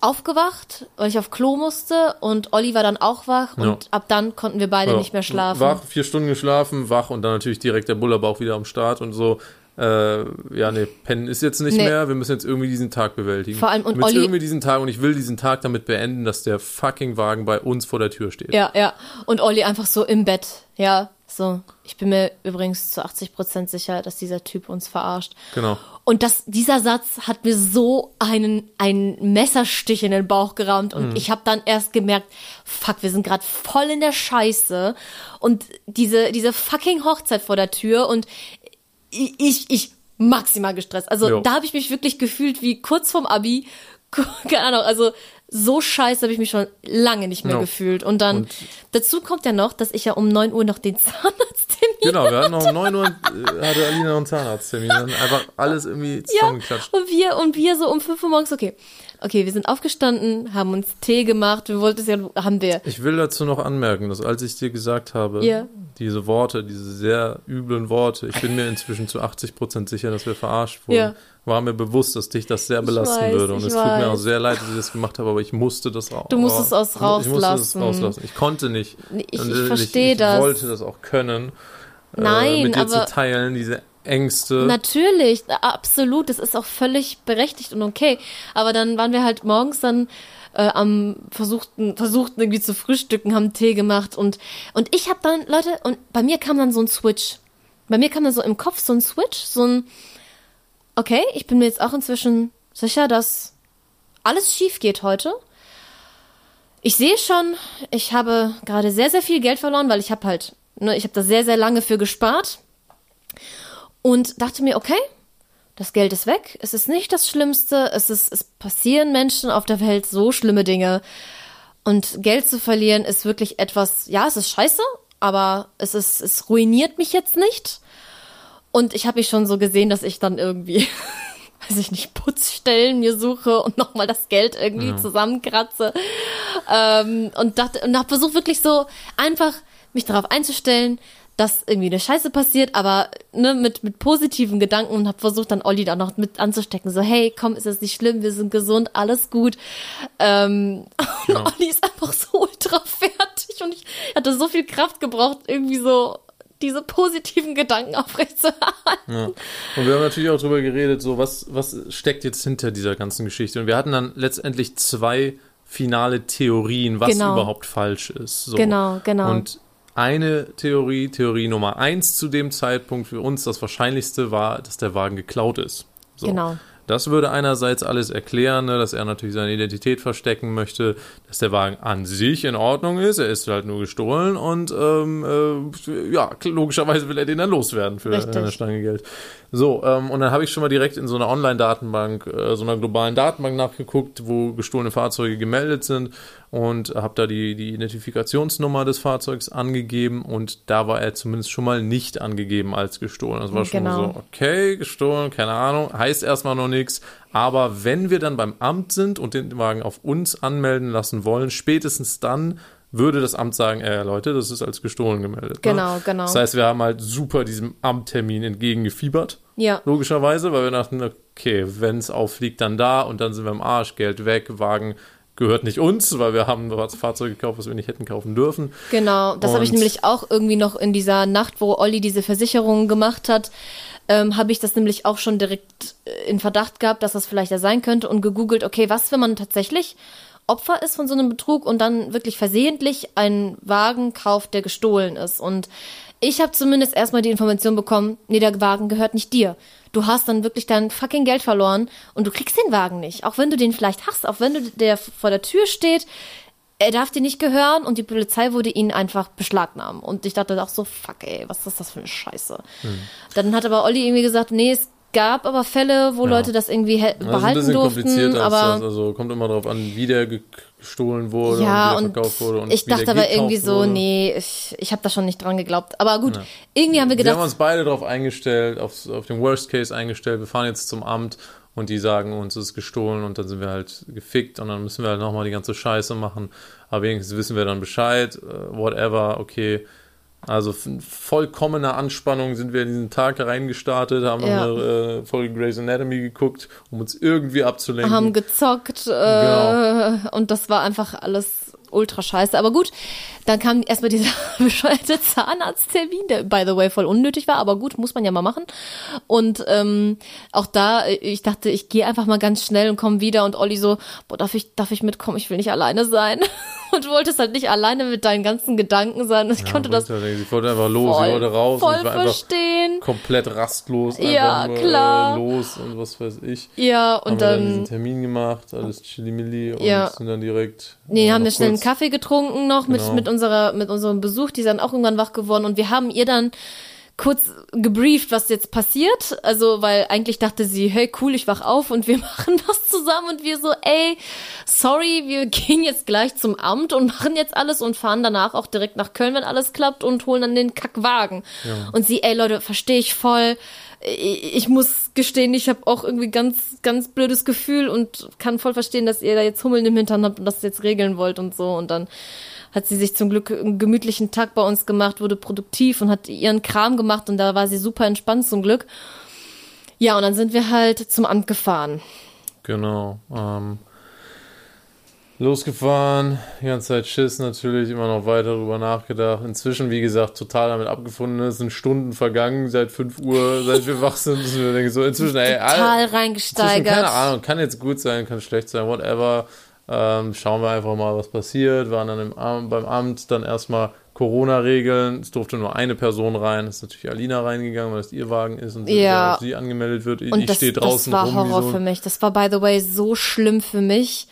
aufgewacht, weil ich auf Klo musste und Olli war dann auch wach und Ja. ab dann konnten wir beide Ja, nicht mehr schlafen. Wach, vier Stunden geschlafen, wach und dann natürlich direkt der Bullerbauch wieder am Start und so. Äh, ja, nee, pennen ist jetzt nicht Nee. mehr. Wir müssen jetzt irgendwie diesen Tag bewältigen. Vor allem, und wir müssen Olli- irgendwie diesen Tag und ich will diesen Tag damit beenden, dass der fucking Wagen bei uns vor der Tür steht. Ja, ja. Und Olli einfach so im Bett. Ja, so. Ich bin mir übrigens zu 80 Prozent sicher, dass dieser Typ uns verarscht. Genau. Und das, dieser Satz hat mir so einen, einen Messerstich in den Bauch gerammt Mhm. und ich habe dann erst gemerkt, fuck, wir sind gerade voll in der Scheiße und diese, diese fucking Hochzeit vor der Tür und ich, ich, ich maximal gestresst. Also Jo. da habe ich mich wirklich gefühlt wie kurz vorm Abi. Keine Ahnung, also so scheiße habe ich mich schon lange nicht mehr Ja. gefühlt. Und dann, Und- dazu kommt ja noch, dass ich ja um 9 Uhr noch den Zahnarzttermin Genau, wir hatten noch um 9 Uhr, äh, hatte Alina noch einen Zahnarzttermin. Dann einfach alles irgendwie zusammengeklatscht. Und wir, und wir so um 5 Uhr morgens, okay. Okay, wir sind aufgestanden, haben uns Tee gemacht, wir wollten es ja, haben wir. Ich will dazu noch anmerken, dass als ich dir gesagt habe, Ja. diese Worte, diese sehr üblen Worte, ich bin mir inzwischen zu 80% sicher, dass wir verarscht wurden, Ja. war mir bewusst, dass dich das sehr belasten weiß, würde. Und ich es tut mir auch weiß. sehr leid, dass ich das gemacht habe, aber ich musste das auch. Du musstest es Ich musste es rauslassen. rauslassen. Ich konnte nicht. Ich- Und, ich äh, verstehe ich, das. Ich wollte das auch können. äh, Nein, mit dir aber- zu teilen, diese Ängste. Natürlich, absolut, das ist auch völlig berechtigt und okay. Aber dann waren wir halt morgens dann äh, am versuchten, versuchten irgendwie zu frühstücken, haben Tee gemacht und, und ich habe dann, Leute, und bei mir kam dann so ein Switch. Bei mir kam dann so im Kopf so ein Switch, so ein, okay, ich bin mir jetzt auch inzwischen sicher, dass alles schief geht heute. Ich sehe schon, ich habe gerade sehr, sehr viel Geld verloren, weil ich habe halt, ne, ich habe da sehr, sehr lange für gespart und dachte mir, okay, das Geld ist weg, es ist nicht das Schlimmste, es ist, es passieren Menschen auf der Welt so schlimme Dinge. Und Geld zu verlieren ist wirklich etwas, ja, es ist scheiße, aber es ist, es ruiniert mich jetzt nicht. Und ich habe mich schon so gesehen, dass ich dann irgendwie, weiß ich nicht, Putzstellen mir suche und nochmal das Geld irgendwie zusammenkratze. Ähm, und dachte, und habe versucht wirklich so einfach mich darauf einzustellen, dass irgendwie eine Scheiße passiert, aber ne, mit, mit positiven Gedanken und habe versucht, dann Olli da noch mit anzustecken. So, hey, komm, ist es nicht schlimm, wir sind gesund, alles gut. Ähm, und Olli ist einfach so ultra fertig und ich hatte so viel Kraft gebraucht, irgendwie so diese positiven Gedanken aufrechtzuerhalten. Ja. Und wir haben natürlich auch drüber geredet, so was, was steckt jetzt hinter dieser ganzen Geschichte. Und wir hatten dann letztendlich zwei finale Theorien, was Genau. überhaupt falsch ist. So. Genau, genau. Und eine Theorie, Theorie Nummer eins zu dem Zeitpunkt für uns, das Wahrscheinlichste war, dass der Wagen geklaut ist. So. Genau. Das würde einerseits alles erklären, ne, dass er natürlich seine Identität verstecken möchte, dass der Wagen an sich in Ordnung ist, er ist halt nur gestohlen und ähm, äh, ja, logischerweise will er den dann loswerden für Richtig. eine Stange Geld. So, ähm, und dann habe ich schon mal direkt in so einer Online-Datenbank, äh, so einer globalen Datenbank nachgeguckt, wo gestohlene Fahrzeuge gemeldet sind und habe da die, die Identifikationsnummer des Fahrzeugs angegeben und da war er zumindest schon mal nicht angegeben als gestohlen. Das war schon Genau. so, okay, gestohlen, keine Ahnung, heißt erstmal noch nichts. Aber wenn wir dann beim Amt sind und den Wagen auf uns anmelden lassen wollen, spätestens dann würde das Amt sagen, äh, Leute, das ist als gestohlen gemeldet. Genau, ne? genau. Das heißt, wir haben halt super diesem Amttermin entgegengefiebert. Ja. Logischerweise, weil wir dachten, okay, wenn es auffliegt, dann da und dann sind wir im Arsch, Geld weg, Wagen gehört nicht uns, weil wir haben das Fahrzeug gekauft, was wir nicht hätten kaufen dürfen. Genau, das habe ich nämlich auch irgendwie noch in dieser Nacht, wo Olli diese Versicherung gemacht hat, ähm, habe ich das nämlich auch schon direkt äh, in Verdacht gehabt, dass das vielleicht ja sein könnte und gegoogelt, okay, was, wenn man tatsächlich Opfer ist von so einem Betrug und dann wirklich versehentlich einen Wagen kauft, der gestohlen ist. Und ich habe zumindest erstmal die Information bekommen, nee, der Wagen gehört nicht dir. Du hast dann wirklich dein fucking Geld verloren und du kriegst den Wagen nicht. Auch wenn du den vielleicht hast, auch wenn du der vor der Tür steht, er darf dir nicht gehören und die Polizei würde ihn einfach beschlagnahmen. Und ich dachte auch so, fuck ey, was ist das für eine Scheiße. Hm. Dann hat aber Olli irgendwie gesagt, nee, es gab aber Fälle, wo ja. Leute das irgendwie behalten das ist ein bisschen durften. Komplizierter aber das. Also kommt immer darauf an, wie der gestohlen wurde ja, und, verkauft wurde. Und ich dachte aber irgendwie so, wurde. nee, ich, ich habe da schon nicht dran geglaubt. Aber gut, ja. irgendwie haben wir gedacht. Wir haben uns beide darauf eingestellt, auf, auf den Worst Case eingestellt. Wir fahren jetzt zum Amt und die sagen uns, es ist gestohlen und dann sind wir halt gefickt und dann müssen wir halt nochmal die ganze Scheiße machen. Aber wenigstens wissen wir dann Bescheid, uh, whatever, okay. Also vollkommener Anspannung sind wir in diesen Tag reingestartet, haben ja. noch eine äh, Folge Grey's Anatomy geguckt, um uns irgendwie abzulenken. Haben gezockt äh, genau. und das war einfach alles ultra scheiße. Aber gut, dann kam erstmal dieser bescheuerte Zahnarzttermin, der by the way voll unnötig war, aber gut, muss man ja mal machen. Und ähm, auch da, ich dachte, ich gehe einfach mal ganz schnell und komme wieder und Olli so, boah, darf ich, darf ich mitkommen? Ich will nicht alleine sein. und du wolltest halt nicht alleine mit deinen ganzen Gedanken sein. Ich ja, konnte das. Ich wollte einfach los, voll, ich wollte raus. Voll ich war verstehen. komplett rastlos. Ja, nur, klar. Äh, los und was weiß ich. Ja, und haben dann. Wir dann diesen Termin gemacht, alles chili und ja. sind dann direkt. Nee, haben wir schnell einen Kaffee getrunken noch genau. mit, mit unserer, mit unserem Besuch. Die dann auch irgendwann wach geworden und wir haben ihr dann kurz gebrieft, was jetzt passiert. Also, weil eigentlich dachte sie, hey, cool, ich wach auf und wir machen was zusammen und wir so, ey, sorry, wir gehen jetzt gleich zum Amt und machen jetzt alles und fahren danach auch direkt nach Köln, wenn alles klappt und holen dann den Kackwagen. Ja. Und sie, ey, Leute, verstehe ich voll. Ich muss gestehen, ich habe auch irgendwie ganz, ganz blödes Gefühl und kann voll verstehen, dass ihr da jetzt Hummeln im Hintern habt und das jetzt regeln wollt und so. Und dann hat sie sich zum Glück einen gemütlichen Tag bei uns gemacht, wurde produktiv und hat ihren Kram gemacht und da war sie super entspannt zum Glück. Ja, und dann sind wir halt zum Amt gefahren. Genau. Ähm, losgefahren, die ganze Zeit Schiss natürlich, immer noch weiter darüber nachgedacht. Inzwischen, wie gesagt, total damit abgefunden. Es sind Stunden vergangen, seit 5 Uhr, seit wir wach sind. wir denken so, inzwischen, ey, total reingesteigert. Keine Ahnung, kann jetzt gut sein, kann schlecht sein, whatever. Ähm, schauen wir einfach mal, was passiert. Waren dann im, beim Amt dann erstmal Corona-Regeln. Es durfte nur eine Person rein. Es ist natürlich Alina reingegangen, weil es ihr Wagen ist und ja. sie angemeldet wird. Und ich stehe draußen. Das war Horror so für mich. Das war, by the way, so schlimm für mich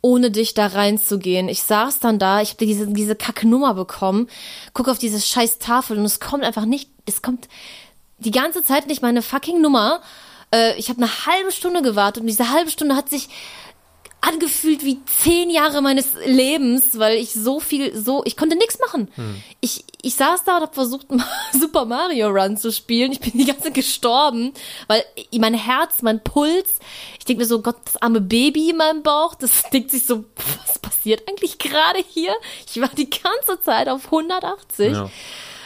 ohne dich da reinzugehen. Ich saß dann da, ich habe diese, diese Kacknummer bekommen, guck auf diese scheiß Tafel und es kommt einfach nicht, es kommt die ganze Zeit nicht meine fucking Nummer. Äh, ich habe eine halbe Stunde gewartet und diese halbe Stunde hat sich angefühlt wie zehn Jahre meines Lebens, weil ich so viel, so, ich konnte nichts machen. Hm. Ich, ich saß da und habe versucht, Super Mario Run zu spielen. Ich bin die ganze gestorben, weil mein Herz, mein Puls, ich denke mir so, Gott, das arme Baby in meinem Bauch, das denkt sich so, was passiert eigentlich gerade hier? Ich war die ganze Zeit auf 180. Ja.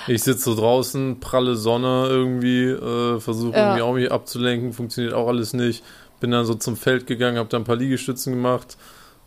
Ich sitze so draußen, pralle Sonne irgendwie, äh, versuche ja. irgendwie auch mich abzulenken, funktioniert auch alles nicht bin dann so zum Feld gegangen, habe da ein paar Liegestützen gemacht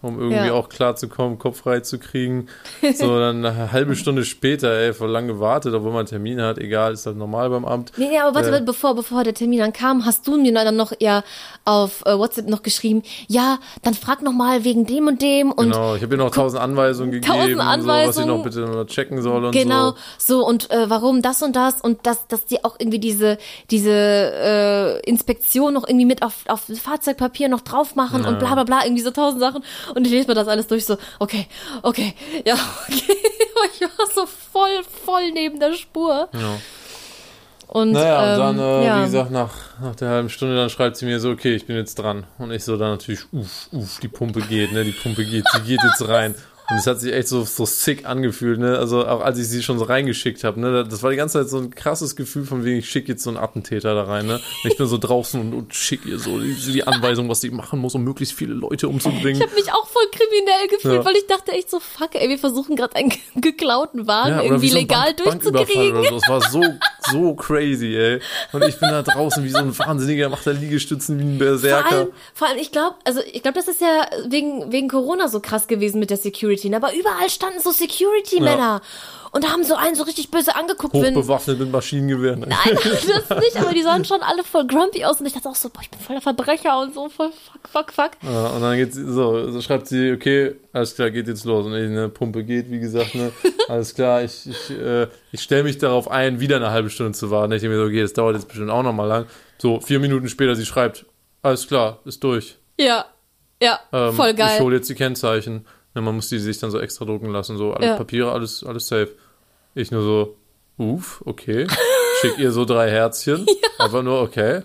um irgendwie ja. auch klar zu kommen, Kopf frei zu kriegen. So, dann eine halbe Stunde später, ey, voll lang gewartet, obwohl man einen Termin hat, egal, ist halt normal beim Amt. Nee, nee, aber warte, äh, bevor, bevor der Termin dann kam, hast du mir dann noch ja auf äh, WhatsApp noch geschrieben, ja, dann frag noch mal wegen dem und dem und. Genau, ich habe ihr noch tausend Anweisungen gegeben, tausend Anweisungen, so, was ich noch bitte noch checken soll und genau, so. Genau, so und äh, warum das und das und dass, dass die auch irgendwie diese, diese äh, Inspektion noch irgendwie mit auf, auf Fahrzeugpapier noch drauf machen ja. und bla bla bla, irgendwie so tausend Sachen. Und ich lese mir das alles durch, so, okay, okay, ja, okay. ich war so voll, voll neben der Spur. Ja. Und, naja, ähm, und dann, äh, ja. wie gesagt, nach, nach der halben Stunde, dann schreibt sie mir so, okay, ich bin jetzt dran. Und ich so dann natürlich, uff, uff, die Pumpe geht, ne, die Pumpe geht, sie geht jetzt rein. Und es hat sich echt so, so sick angefühlt, ne? Also auch als ich sie schon so reingeschickt habe, ne? Das war die ganze Zeit so ein krasses Gefühl von wegen, ich schicke jetzt so einen Attentäter da rein, ne? Und ich bin so draußen und, und schicke ihr so die, die, Anweisung, was sie machen muss, um möglichst viele Leute umzubringen. Ich habe mich auch voll kriminell gefühlt, ja. weil ich dachte echt so, fuck, ey, wir versuchen gerade einen geklauten Wagen ja, irgendwie so legal Bank, durchzukriegen. Oder so. Es war so, so crazy, ey. Und ich bin da draußen wie so ein Wahnsinniger, macht da Liegestützen wie ein Berserker. Vor allem, vor allem ich glaube, also ich glaube, das ist ja wegen, wegen Corona so krass gewesen mit der Security, ne? aber überall standen so Security-Männer. Ja. Und haben so einen so richtig böse angeguckt. Hochbewaffnet mit Maschinengewehren. Nein, das nicht, aber die sahen schon alle voll grumpy aus und ich dachte auch so, boah, ich bin voll der Verbrecher und so, voll fuck, fuck, fuck. Ja, und dann geht's so, so schreibt sie, okay, alles klar, geht jetzt los. Und ich, eine Pumpe geht, wie gesagt, ne, alles klar, ich, ich, äh, ich stelle mich darauf ein, wieder eine halbe Stunde zu warten. Ich denke mir so, okay, das dauert jetzt bestimmt auch nochmal lang. So, vier Minuten später, sie schreibt, alles klar, ist durch. Ja, ja, Ähm, voll Ich geil. hole jetzt die Kennzeichen. Ja, man muss die sich dann so extra drucken lassen, so alle Ja. Papiere, alles, alles safe. Ich nur so, uff, okay. Schick ihr so drei Herzchen. Einfach nur, okay.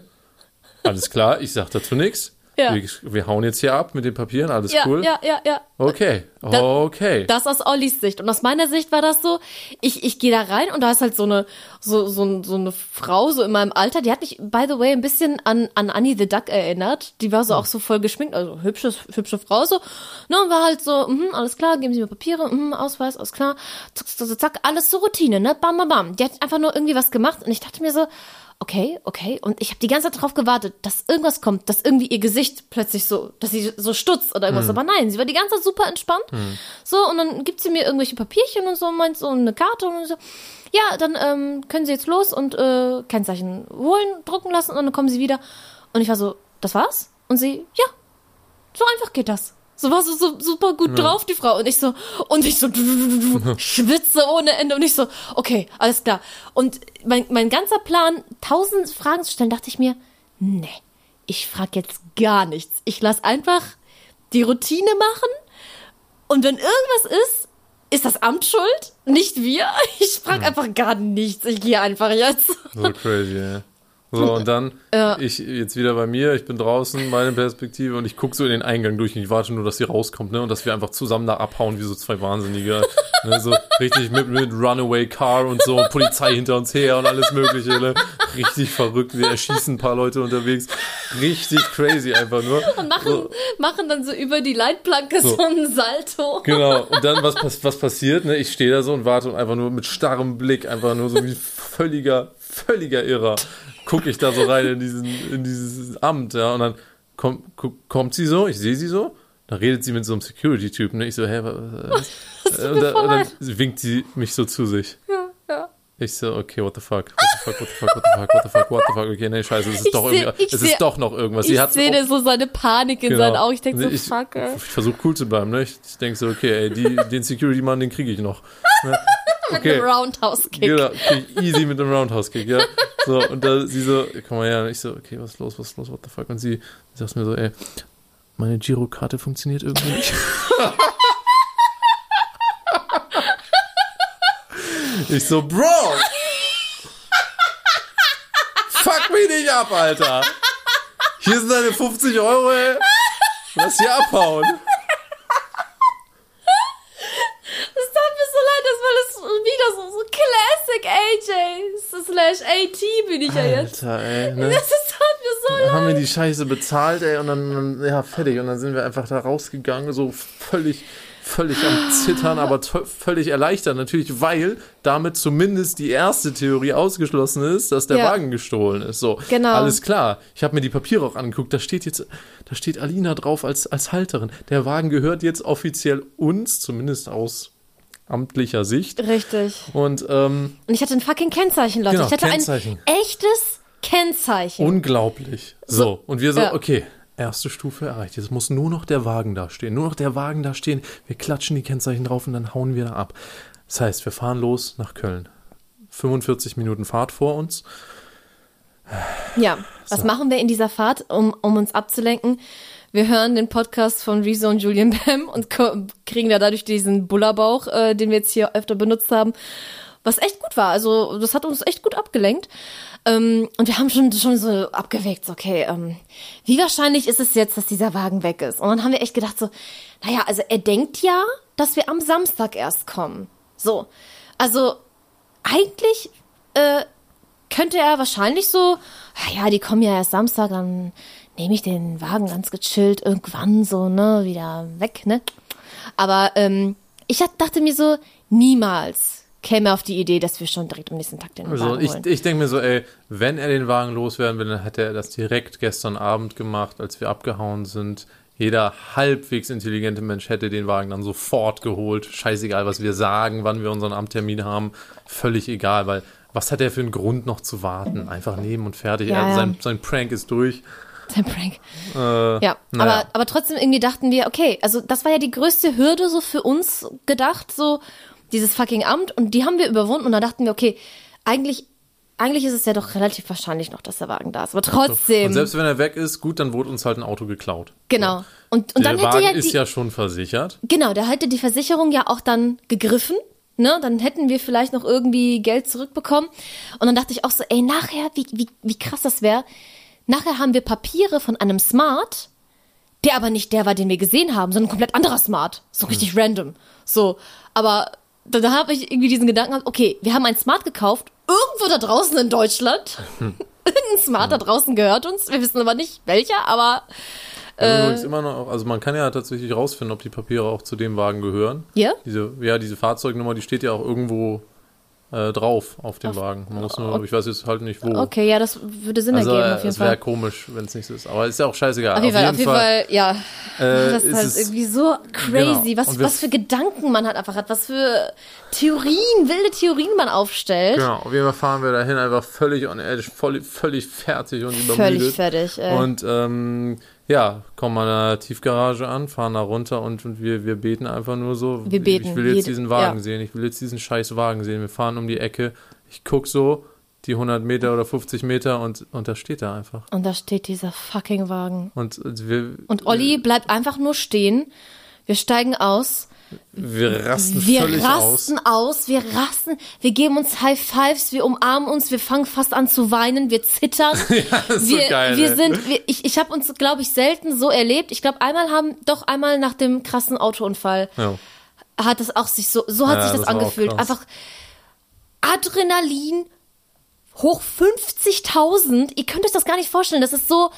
Alles klar, ich sag dazu nichts. Ja. Wir, wir hauen jetzt hier ab mit den Papieren, alles Ja, cool. ja, ja, ja. Okay, okay. Das aus Ollis Sicht. Und aus meiner Sicht war das so, ich, ich gehe da rein und da ist halt so eine, so, so, so eine Frau, so in meinem Alter, die hat mich, by the way, ein bisschen an, an Annie the Duck erinnert. Die war so auch so voll geschminkt, also hübsche, hübsche Frau so. Ne, und war halt so, mhm, alles klar, geben Sie mir Papiere, mhm, Ausweis, alles klar. Zack, zack, zack, zack, alles so Routine, ne? Bam, bam, bam. Die hat einfach nur irgendwie was gemacht und ich dachte mir so, okay, okay. Und ich habe die ganze Zeit drauf gewartet, dass irgendwas kommt, dass irgendwie ihr Gesicht plötzlich so, dass sie so stutzt oder irgendwas. Aber nein, sie war die ganze Zeit super entspannt. So, und dann gibt sie mir irgendwelche Papierchen und so, und meint so eine Karte und so. Ja, dann ähm, können sie jetzt los und äh, Kennzeichen holen, drucken lassen und dann kommen sie wieder. Und ich war so, das war's? Und sie, ja, so einfach geht das. So war so, so super gut drauf, die Frau. Und ich so, und ich so, schwitze ohne Ende. Und ich so, okay, alles klar. Und mein, mein ganzer Plan, tausend Fragen zu stellen, dachte ich mir, nee, ich frage jetzt gar nichts. Ich lass einfach die Routine machen. Und wenn irgendwas ist, ist das Amt schuld, nicht wir. Ich frage einfach gar nichts. Ich gehe einfach jetzt. So crazy, ja. So, und dann, Ja. ich jetzt wieder bei mir, ich bin draußen, meine Perspektive, und ich gucke so in den Eingang durch und ich warte nur, dass sie rauskommt, ne, und dass wir einfach zusammen da abhauen, wie so zwei Wahnsinnige, ne, so richtig mit, mit Runaway Car und so, und Polizei hinter uns her und alles mögliche, ne, richtig verrückt, wir erschießen ein paar Leute unterwegs, richtig crazy einfach nur. Und machen, machen dann so über die Leitplanke so, So. einen Salto. Genau, und dann, was, was passiert, ne? Ich stehe da so und warte und einfach nur mit starrem Blick, einfach nur so wie völliger, völliger Irrer, gucke ich da so rein in, diesen, in dieses Amt, ja, und dann kommt, kommt sie so, ich sehe sie so, dann redet sie mit so einem Security-Typen, ne? Ich so, hä, was? und, dann, und dann winkt sie mich so zu sich. Ja. Ich so, okay, what the fuck, what the fuck, what the fuck, what the fuck, what the fuck, what the fuck, okay, nee, scheiße, es ist Ich doch seh- es seh- ist doch noch irgendwas. Sie Ich sehe so seine Panik in Genau. seinen Augen. Ich denke so, Ich- fuck, ey. Ich versuche cool zu bleiben, ne? Ich, ich denke so, okay, ey, die, den Security-Mann, den kriege ich noch. Ne? Mit Okay. einem Roundhouse-Kick. Genau, ich easy mit einem Roundhouse-Kick, ja. So, und da sie so, komm mal her, und ich so, okay, was ist los, was ist los, what the fuck? Und sie sagt mir so, ey, meine Girokarte funktioniert irgendwie nicht. ich so, Bro! Fuck mich nicht ab, Alter! Hier sind deine 50 Euro, ey. Lass hier abhauen. Es tat mir so leid, das war das wieder so, so Classic AJ slash AT bin ich ja jetzt. Alter, ey, ne? Das ist, tat mir so leid. Dann haben wir die Scheiße bezahlt, ey, und dann, ja, fertig. Und dann sind wir einfach da rausgegangen, so völlig, völlig am Zittern, aber völlig erleichtert natürlich, weil damit zumindest die erste Theorie ausgeschlossen ist, dass der Ja. Wagen gestohlen ist. So, Genau. alles klar. Ich habe mir die Papiere auch angeguckt, da steht jetzt, da steht Alina drauf als, als Halterin. Der Wagen gehört jetzt offiziell uns, zumindest aus amtlicher Sicht. Richtig. Und ähm, Und ich hatte ein fucking Kennzeichen, Leute. Genau, ich hatte Kennzeichen. ein echtes Kennzeichen. Unglaublich. So, und wir so, ja. okay, erste Stufe erreicht. Jetzt muss nur noch der Wagen da stehen. Nur noch der Wagen da stehen. Wir klatschen die Kennzeichen drauf und dann hauen wir da ab. Das heißt, wir fahren los nach Köln. 45 Minuten Fahrt vor uns. Ja, was machen wir in dieser Fahrt, um, um uns abzulenken? Wir hören den Podcast von Rezo und Julian Bam und kriegen da dadurch diesen Bullerbauch, äh, den wir jetzt hier öfter benutzt haben, was echt gut war. Also das hat uns echt gut abgelenkt. Ähm, und wir haben schon, schon so abgewägt, so, okay, ähm, wie wahrscheinlich ist es jetzt, dass dieser Wagen weg ist? Und dann haben wir echt gedacht so, naja, also er denkt ja, dass wir am Samstag erst kommen. So, also eigentlich äh, könnte er wahrscheinlich so, "Ah ja, die kommen ja erst Samstag, dann nehme ich den Wagen ganz gechillt irgendwann so, ne, wieder weg, ne? Aber ähm, ich dachte mir so, niemals käme er auf die Idee, dass wir schon direkt am nächsten Tag den Also Wagen holen. ich denke mir so, ey, wenn er den Wagen loswerden will, dann hätte er das direkt gestern Abend gemacht, als wir abgehauen sind. Jeder halbwegs intelligente Mensch hätte den Wagen dann sofort geholt. Scheißegal, was wir sagen, wann wir unseren Amttermin haben. Völlig egal, weil was hat er für einen Grund noch zu warten? Einfach nehmen und fertig. Ja, ja. Sein, sein Prank ist durch. Sein Prank. Äh, Ja, naja. aber, aber trotzdem irgendwie dachten wir, okay, also das war ja die größte Hürde so für uns gedacht, so dieses fucking Amt und die haben wir überwunden und dann dachten wir, okay, eigentlich, eigentlich ist es ja doch relativ wahrscheinlich noch, dass der Wagen da ist, aber trotzdem, Und selbst wenn er weg ist, gut, dann wurde uns halt ein Auto geklaut. genau. Und, und Der dann hätte Wagen ja ist die, ja schon versichert. genau, da hätte die Versicherung ja auch dann gegriffen. Ne, dann hätten wir vielleicht noch irgendwie Geld zurückbekommen. Und dann dachte ich auch so, ey, nachher, wie, wie, wie krass das wäre. Nachher haben wir Papiere von einem Smart, der aber nicht der war, den wir gesehen haben, sondern ein komplett anderer Smart. So richtig random. So, aber da, da habe ich irgendwie diesen Gedanken gehabt, okay, wir haben ein Smart gekauft, irgendwo da draußen in Deutschland. Irgendein Smart da draußen gehört uns. Wir wissen aber nicht welcher, aber Äh. Übrigens immer noch, also man kann ja tatsächlich rausfinden, ob die Papiere auch zu dem Wagen gehören. Ja? Diese, ja, diese Fahrzeugnummer, die steht ja auch irgendwo äh, drauf auf dem Wagen. Man muss nur, ich weiß jetzt halt nicht wo. okay, ja, das würde Sinn Also ergeben auf jeden es wäre Fall. komisch, wenn es nicht so ist. Aber ist ja auch scheißegal. Auf jeden Fall, auf jeden Fall, ja. Äh, das ist halt irgendwie so crazy, Genau. was, wir- was für Gedanken man halt einfach hat, was für Theorien, wilde Theorien man aufstellt. Genau, auf jeden Fall fahren wir dahin einfach völlig on edge, voll, völlig fertig und übermüdet. Völlig fertig, ey. Und ähm, ja, kommen an der Tiefgarage an, fahren da runter und, und wir, wir beten einfach nur so. Wir beten, Ich will jetzt jede- diesen Wagen ja. sehen, ich will jetzt diesen scheiß Wagen sehen. Wir fahren um die Ecke, ich guck so, die 100 Meter oder 50 Meter und, und da steht er einfach. Und da steht dieser fucking Wagen. Und und wir, Und Olli bleibt einfach nur stehen. Wir steigen aus. wir rasten Wir völlig rasten aus. Wir rasten. Wir geben uns High Fives. Wir umarmen uns. Wir fangen fast an zu weinen. Wir zittern. Das ist so wir, geil, wir ey. sind, wir, ich, ich habe uns, glaube ich, selten so erlebt. Ich glaube, einmal haben, doch einmal nach dem krassen Autounfall Ja. hat es auch sich so, so hat Ja, sich das, das angefühlt. Einfach Adrenalin hoch 50.000. Ihr könnt euch das gar nicht vorstellen. Das ist so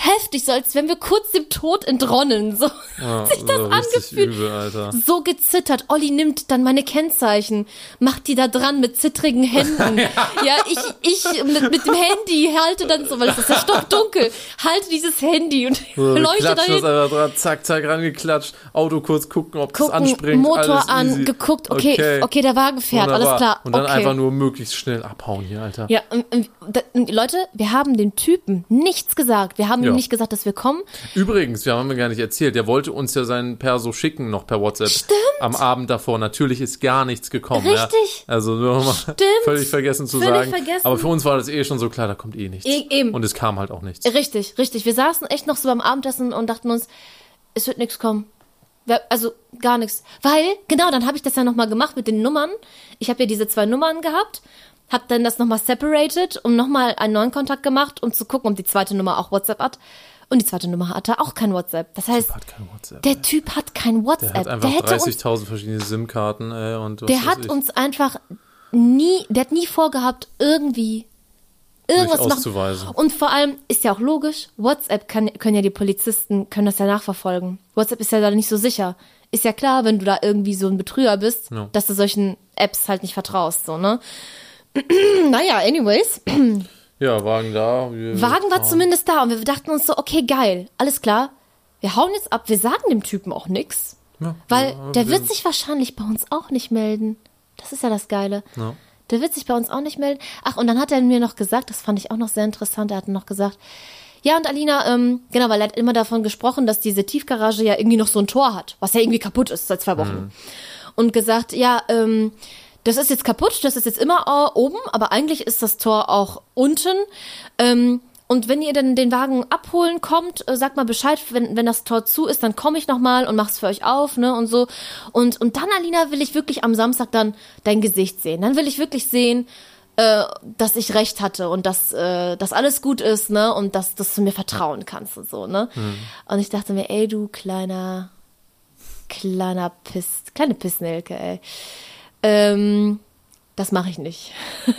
heftig, so als wenn wir kurz dem Tod entronnen. So Ja, hat sich das angefühlt. übel. So gezittert. Olli nimmt dann meine Kennzeichen, macht die da dran mit zittrigen Händen. ja, ich, ich mit, mit dem Handy halte dann so, weil es ist ja stockdunkel, halte dieses Handy und So, leuchte das dahin. einfach dran, zack, zack, rangeklatscht, Auto kurz gucken, ob das Gucken, anspringt. Motor alles an, easy. geguckt, okay, okay, der Wagen fährt, alles Wunderbar. klar. Und dann okay. einfach nur möglichst schnell abhauen hier, Alter. Ja, und, und, und Leute, wir haben dem Typen nichts gesagt. Wir haben Ja. Ihm nicht gesagt, dass wir kommen. Übrigens, wir haben ja gar nicht erzählt, der wollte uns ja seinen Perso schicken, noch per WhatsApp. Stimmt. Am Abend davor. Natürlich ist gar nichts gekommen. Richtig. Ja? Also nur mal Stimmt. völlig vergessen zu Völlig sagen. vergessen. Aber für uns war das eh schon so klar, da kommt eh nichts. E- eben. Und es kam halt auch nichts. Richtig, richtig. Wir saßen echt noch so beim Abendessen und dachten uns, es wird nichts kommen. Also gar nichts. Weil, genau, dann habe ich das ja nochmal gemacht mit den Nummern. Ich habe ja diese zwei Nummern gehabt, habe dann das nochmal separated und nochmal einen neuen Kontakt gemacht, um zu gucken, ob die zweite Nummer auch WhatsApp hat. Und die zweite Nummer hatte auch kein WhatsApp. Das heißt, Hat kein WhatsApp. der Typ hat kein WhatsApp. der hat einfach hätte uns 30.000 verschiedene SIM-Karten. Äh, und Der hat ich, uns einfach nie, der hat nie vorgehabt, irgendwie irgendwas machen. Und vor allem ist ja auch logisch, WhatsApp kann, können ja die Polizisten, können das ja nachverfolgen. WhatsApp ist ja da nicht so sicher. Ist ja klar, wenn du da irgendwie so ein Betrüger bist, Ja. dass du solchen Apps halt nicht vertraust, so, ne? naja, anyways. Ja, Wagen da. Wagen war zumindest da und wir dachten uns so, okay, geil, alles klar. Wir hauen jetzt ab, wir sagen dem Typen auch nix. Ja, Weil ja, der wir- wird sich wahrscheinlich bei uns auch nicht melden. Das ist ja das Geile. Ja. Der wird sich bei uns auch nicht melden. Ach, und dann hat er mir noch gesagt, das fand ich auch noch sehr interessant, er hat noch gesagt, ja, und Alina, ähm, genau, weil er hat immer davon gesprochen, dass diese Tiefgarage ja irgendwie noch so ein Tor hat, was ja irgendwie kaputt ist seit zwei Wochen. Und gesagt, ja, ähm, das ist jetzt kaputt, das ist jetzt immer äh, oben, aber eigentlich ist das Tor auch unten. Ähm, und wenn ihr dann den Wagen abholen kommt, äh, sagt mal Bescheid, wenn, wenn das Tor zu ist, dann komme ich nochmal und mach's für euch auf, ne, und so. Und, und dann, Alina, will ich wirklich am Samstag dann dein Gesicht sehen. Dann will ich wirklich sehen, äh, dass ich recht hatte und dass, äh, dass alles gut ist, ne, und dass, dass du mir vertrauen kannst und so, ne. Und ich dachte mir, ey, du kleiner, kleiner Piss, kleine Pissnelke, ey. Ähm, das mache ich nicht.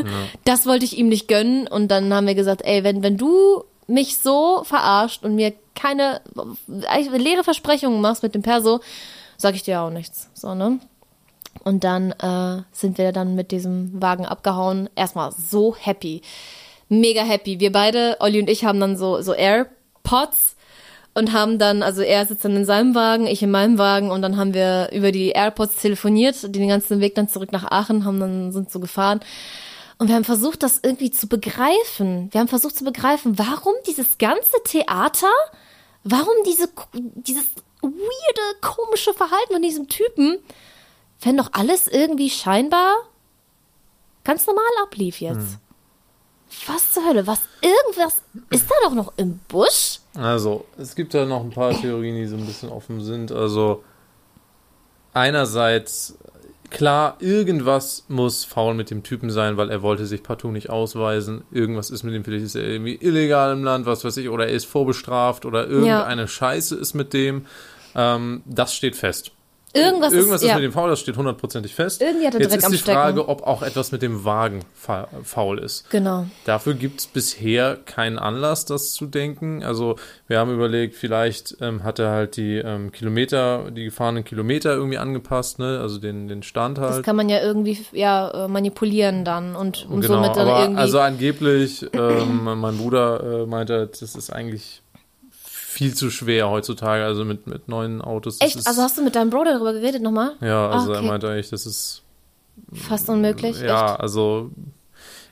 Das wollte ich ihm nicht gönnen und dann haben wir gesagt, ey, wenn, wenn du mich so verarscht und mir keine leere Versprechungen machst mit dem Perso, sag ich dir auch nichts. So, ne? Und dann äh, sind wir dann mit diesem Wagen abgehauen. Erstmal so happy. Mega happy. Wir beide, Olli und ich, haben dann so, so AirPods und haben dann, also er sitzt dann in seinem Wagen, ich in meinem Wagen und dann haben wir über die AirPods telefoniert, den ganzen Weg dann zurück nach Aachen, haben dann, sind so gefahren. Und wir haben versucht, das irgendwie zu begreifen. Wir haben versucht zu begreifen, warum dieses ganze Theater, warum diese, dieses weirde, komische Verhalten von diesem Typen, wenn doch alles irgendwie scheinbar ganz normal ablief jetzt. Hm. Was zur Hölle? Was? Irgendwas? Ist da doch noch im Busch? Also, es gibt da noch ein paar Theorien, die so ein bisschen offen sind. Also, einerseits, klar, irgendwas muss faul mit dem Typen sein, weil er wollte sich partout nicht ausweisen. Irgendwas ist mit dem, vielleicht ist er irgendwie illegal im Land, was weiß ich, oder er ist vorbestraft oder irgendeine ja. Scheiße ist mit dem. Ähm, das steht fest. Irgendwas, Irgendwas ist, ist ja. mit dem faul, das steht hundertprozentig fest. Irgendwie hat er Jetzt Dreck ist die Stecken. Frage, ob auch etwas mit dem Wagen fa faul ist. Genau. Dafür gibt es bisher keinen Anlass, das zu denken. Also wir haben überlegt, vielleicht ähm, hat er halt die ähm, Kilometer, die gefahrenen Kilometer irgendwie angepasst, ne? Also den, den Stand halt. Das kann man ja irgendwie ja, äh, manipulieren dann und, und genau, somit dann irgendwie. also angeblich, ähm, mein Bruder äh, meinte, das ist eigentlich viel zu schwer heutzutage, also mit, mit neuen Autos. Echt? Also hast du mit deinem Bruder darüber geredet nochmal? Ja, also Ah, okay. er meinte eigentlich, das ist Fast unmöglich. Ja, Echt? also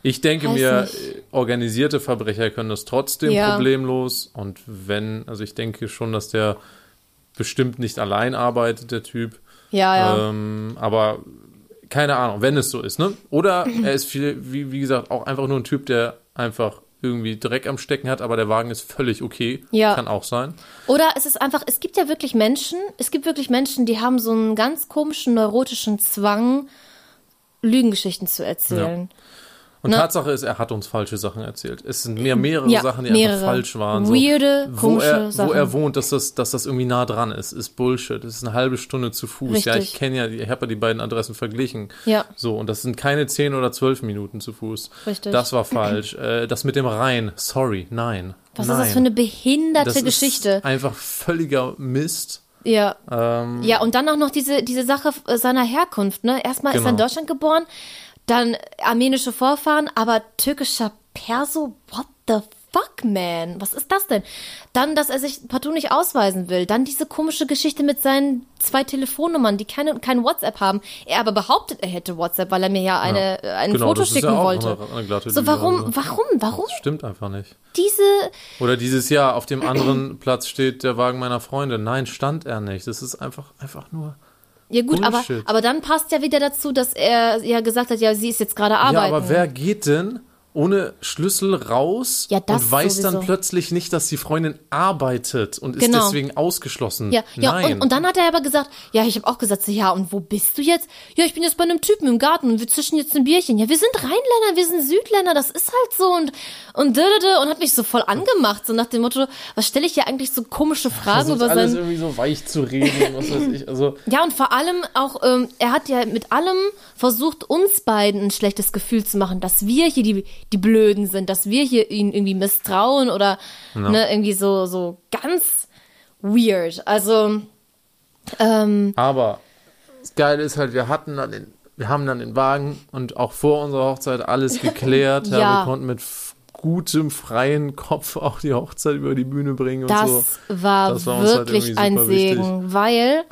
ich denke Weiß mir, nicht. organisierte Verbrecher können das trotzdem Ja. problemlos. Und wenn, also ich denke schon, dass der bestimmt nicht allein arbeitet, der Typ. Ja, ja. Ähm, aber keine Ahnung, wenn es so ist, ne? Oder er ist viel, wie, wie gesagt, auch einfach nur ein Typ, der einfach irgendwie Dreck am Stecken hat, aber der Wagen ist völlig okay. Ja. Kann auch sein. Oder es ist einfach, es gibt ja wirklich Menschen, es gibt wirklich Menschen, die haben so einen ganz komischen neurotischen Zwang, Lügengeschichten zu erzählen. Und Ne? Tatsache ist, er hat uns falsche Sachen erzählt. Es sind mehr mehrere Ja, Sachen, die mehrere. einfach falsch waren. Weirde, wo komische er, Wo Sachen. er wohnt, dass das, dass das irgendwie nah dran ist, ist Bullshit. Das ist eine halbe Stunde zu Fuß. Ja, Richtig. ich kenne ja, ich habe ja die beiden Adressen verglichen. Ja. So, und das sind keine 10 oder 12 Minuten zu Fuß. Richtig. Das war falsch. äh, das mit dem Rhein, sorry, nein. Was nein. ist das für eine behinderte Das Geschichte? Ist einfach völliger Mist. Ja. Ähm, Ja, und dann auch noch diese, diese Sache seiner Herkunft, ne? Erstmal ist er in Genau. Deutschland geboren, dann armenische Vorfahren, aber türkischer Perso, what the fuck, man? Was ist das denn? Dann, dass er sich partout nicht ausweisen will. Dann diese komische Geschichte mit seinen zwei Telefonnummern, die keine, kein WhatsApp haben. Er aber behauptet, er hätte WhatsApp, weil er mir ja eine, äh, ein genau, Foto das ist schicken ja auch wollte. Eine, eine glatte So, warum, also. warum, warum Das stimmt einfach nicht. diese, Oder dieses Jahr auf dem anderen Platz steht der Wagen meiner Freundin. Nein, stand er nicht. Das ist einfach, einfach nur. Ja gut, aber, aber dann passt ja wieder dazu, dass er ja gesagt hat, ja, sie ist jetzt gerade arbeiten. Ja, aber wer geht denn ohne Schlüssel raus Ja, und weiß dann sowieso. plötzlich nicht, dass die Freundin arbeitet und ist Genau. deswegen ausgeschlossen? Ja, ja Nein. und, und dann hat er aber gesagt, ja, ich habe auch gesagt, so, ja, und wo bist du jetzt? Ja, ich bin jetzt bei einem Typen im Garten und wir zischen jetzt ein Bierchen. Ja, wir sind Rheinländer, wir sind Südländer, das ist halt so und und dödödö, und hat mich so voll angemacht, so nach dem Motto, was stelle ich hier eigentlich so komische Fragen über alles sein irgendwie so weich zu reden was weiß ich. Also, Ja, und vor allem auch, ähm, er hat ja mit allem versucht, uns beiden ein schlechtes Gefühl zu machen, dass wir hier die, die Blöden sind, dass wir hier ihn irgendwie misstrauen oder ne, irgendwie so, so ganz weird. Also, ähm, aber das Geile ist halt, wir hatten dann den, wir haben dann den Wagen und auch vor unserer Hochzeit alles geklärt. ja. Ja. Wir konnten mit gutem, freien Kopf auch die Hochzeit über die Bühne bringen und das so. war Das war halt wirklich irgendwie ein super wichtig. Segen, weil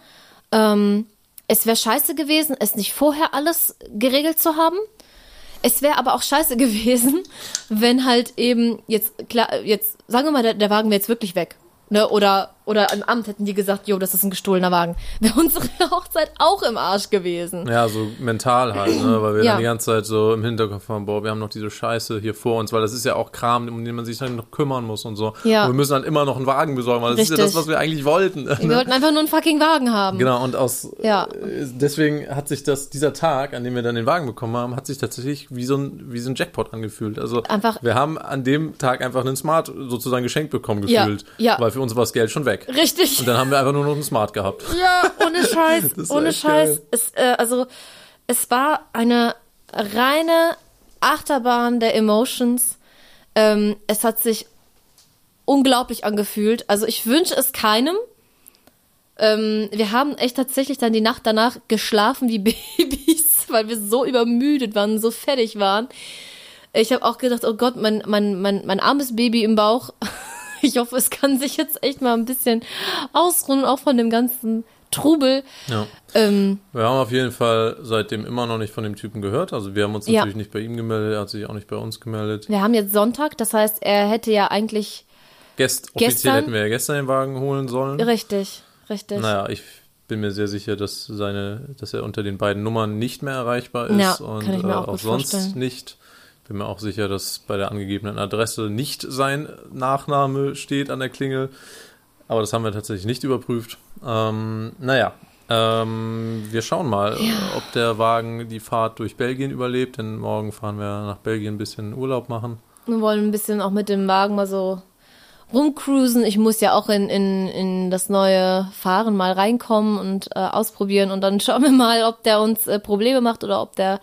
ähm, es wäre scheiße gewesen, es nicht vorher alles geregelt zu haben. Es wäre aber auch scheiße gewesen, wenn halt eben jetzt klar, jetzt sagen wir mal, der, der Wagen wäre jetzt wirklich weg. Ne, oder, oder im Amt hätten die gesagt, jo, das ist ein gestohlener Wagen. Wäre unsere Hochzeit auch im Arsch gewesen. Ja, so mental halt, ne? weil wir Ja. dann die ganze Zeit so im Hinterkopf haben, boah, wir haben noch diese Scheiße hier vor uns, weil das ist ja auch Kram, um den man sich dann noch kümmern muss und so. Ja. Und wir müssen dann immer noch einen Wagen besorgen, weil das ist ja das, Richtig. was wir eigentlich wollten. Wir wollten einfach nur einen fucking Wagen haben. Genau, und aus Ja. äh, deswegen hat sich das, dieser Tag, an dem wir dann den Wagen bekommen haben, hat sich tatsächlich wie so ein, wie so ein Jackpot angefühlt. Also Einfach- wir haben an dem Tag einfach einen Smart sozusagen geschenkt bekommen Ja, gefühlt. ja. Weil für uns war das Geld schon weg. Richtig. Und dann haben wir einfach nur noch einen Smart gehabt. Ja, ohne Scheiß, ohne Scheiß. Es, äh, also, es war eine reine Achterbahn der Emotions. Ähm, es hat sich unglaublich angefühlt. Also ich wünsche es keinem. Ähm, wir haben echt tatsächlich dann die Nacht danach geschlafen wie Babys, weil wir so übermüdet waren, so fertig waren. Ich habe auch gedacht, oh Gott, mein, mein, mein, mein armes Baby im Bauch. Ich hoffe, es kann sich jetzt echt mal ein bisschen ausruhen, auch von dem ganzen Trubel. Ja. Ähm, Wir haben auf jeden Fall seitdem immer noch nicht von dem Typen gehört. Also wir haben uns Ja. natürlich nicht bei ihm gemeldet, er hat sich auch nicht bei uns gemeldet. wir haben jetzt Sonntag, das heißt, er hätte ja eigentlich Gest offiziell Gestern- hätten wir ja gestern den Wagen holen sollen. richtig, richtig. Naja, ich bin mir sehr sicher, dass seine, dass er unter den beiden Nummern nicht mehr erreichbar ist Ja, und äh, auch auch sonst nicht. Bin mir auch sicher, dass bei der angegebenen Adresse nicht sein Nachname steht an der Klingel. Aber das haben wir tatsächlich nicht überprüft. Ähm, naja, ähm, wir schauen mal, äh, ob der Wagen die Fahrt durch Belgien überlebt, denn morgen fahren wir nach Belgien ein bisschen Urlaub machen. Wir wollen ein bisschen auch mit dem Wagen mal so rumcruisen. Ich muss ja auch in, in, in das neue Fahren mal reinkommen und äh, ausprobieren und dann schauen wir mal, ob der uns äh, Probleme macht oder ob der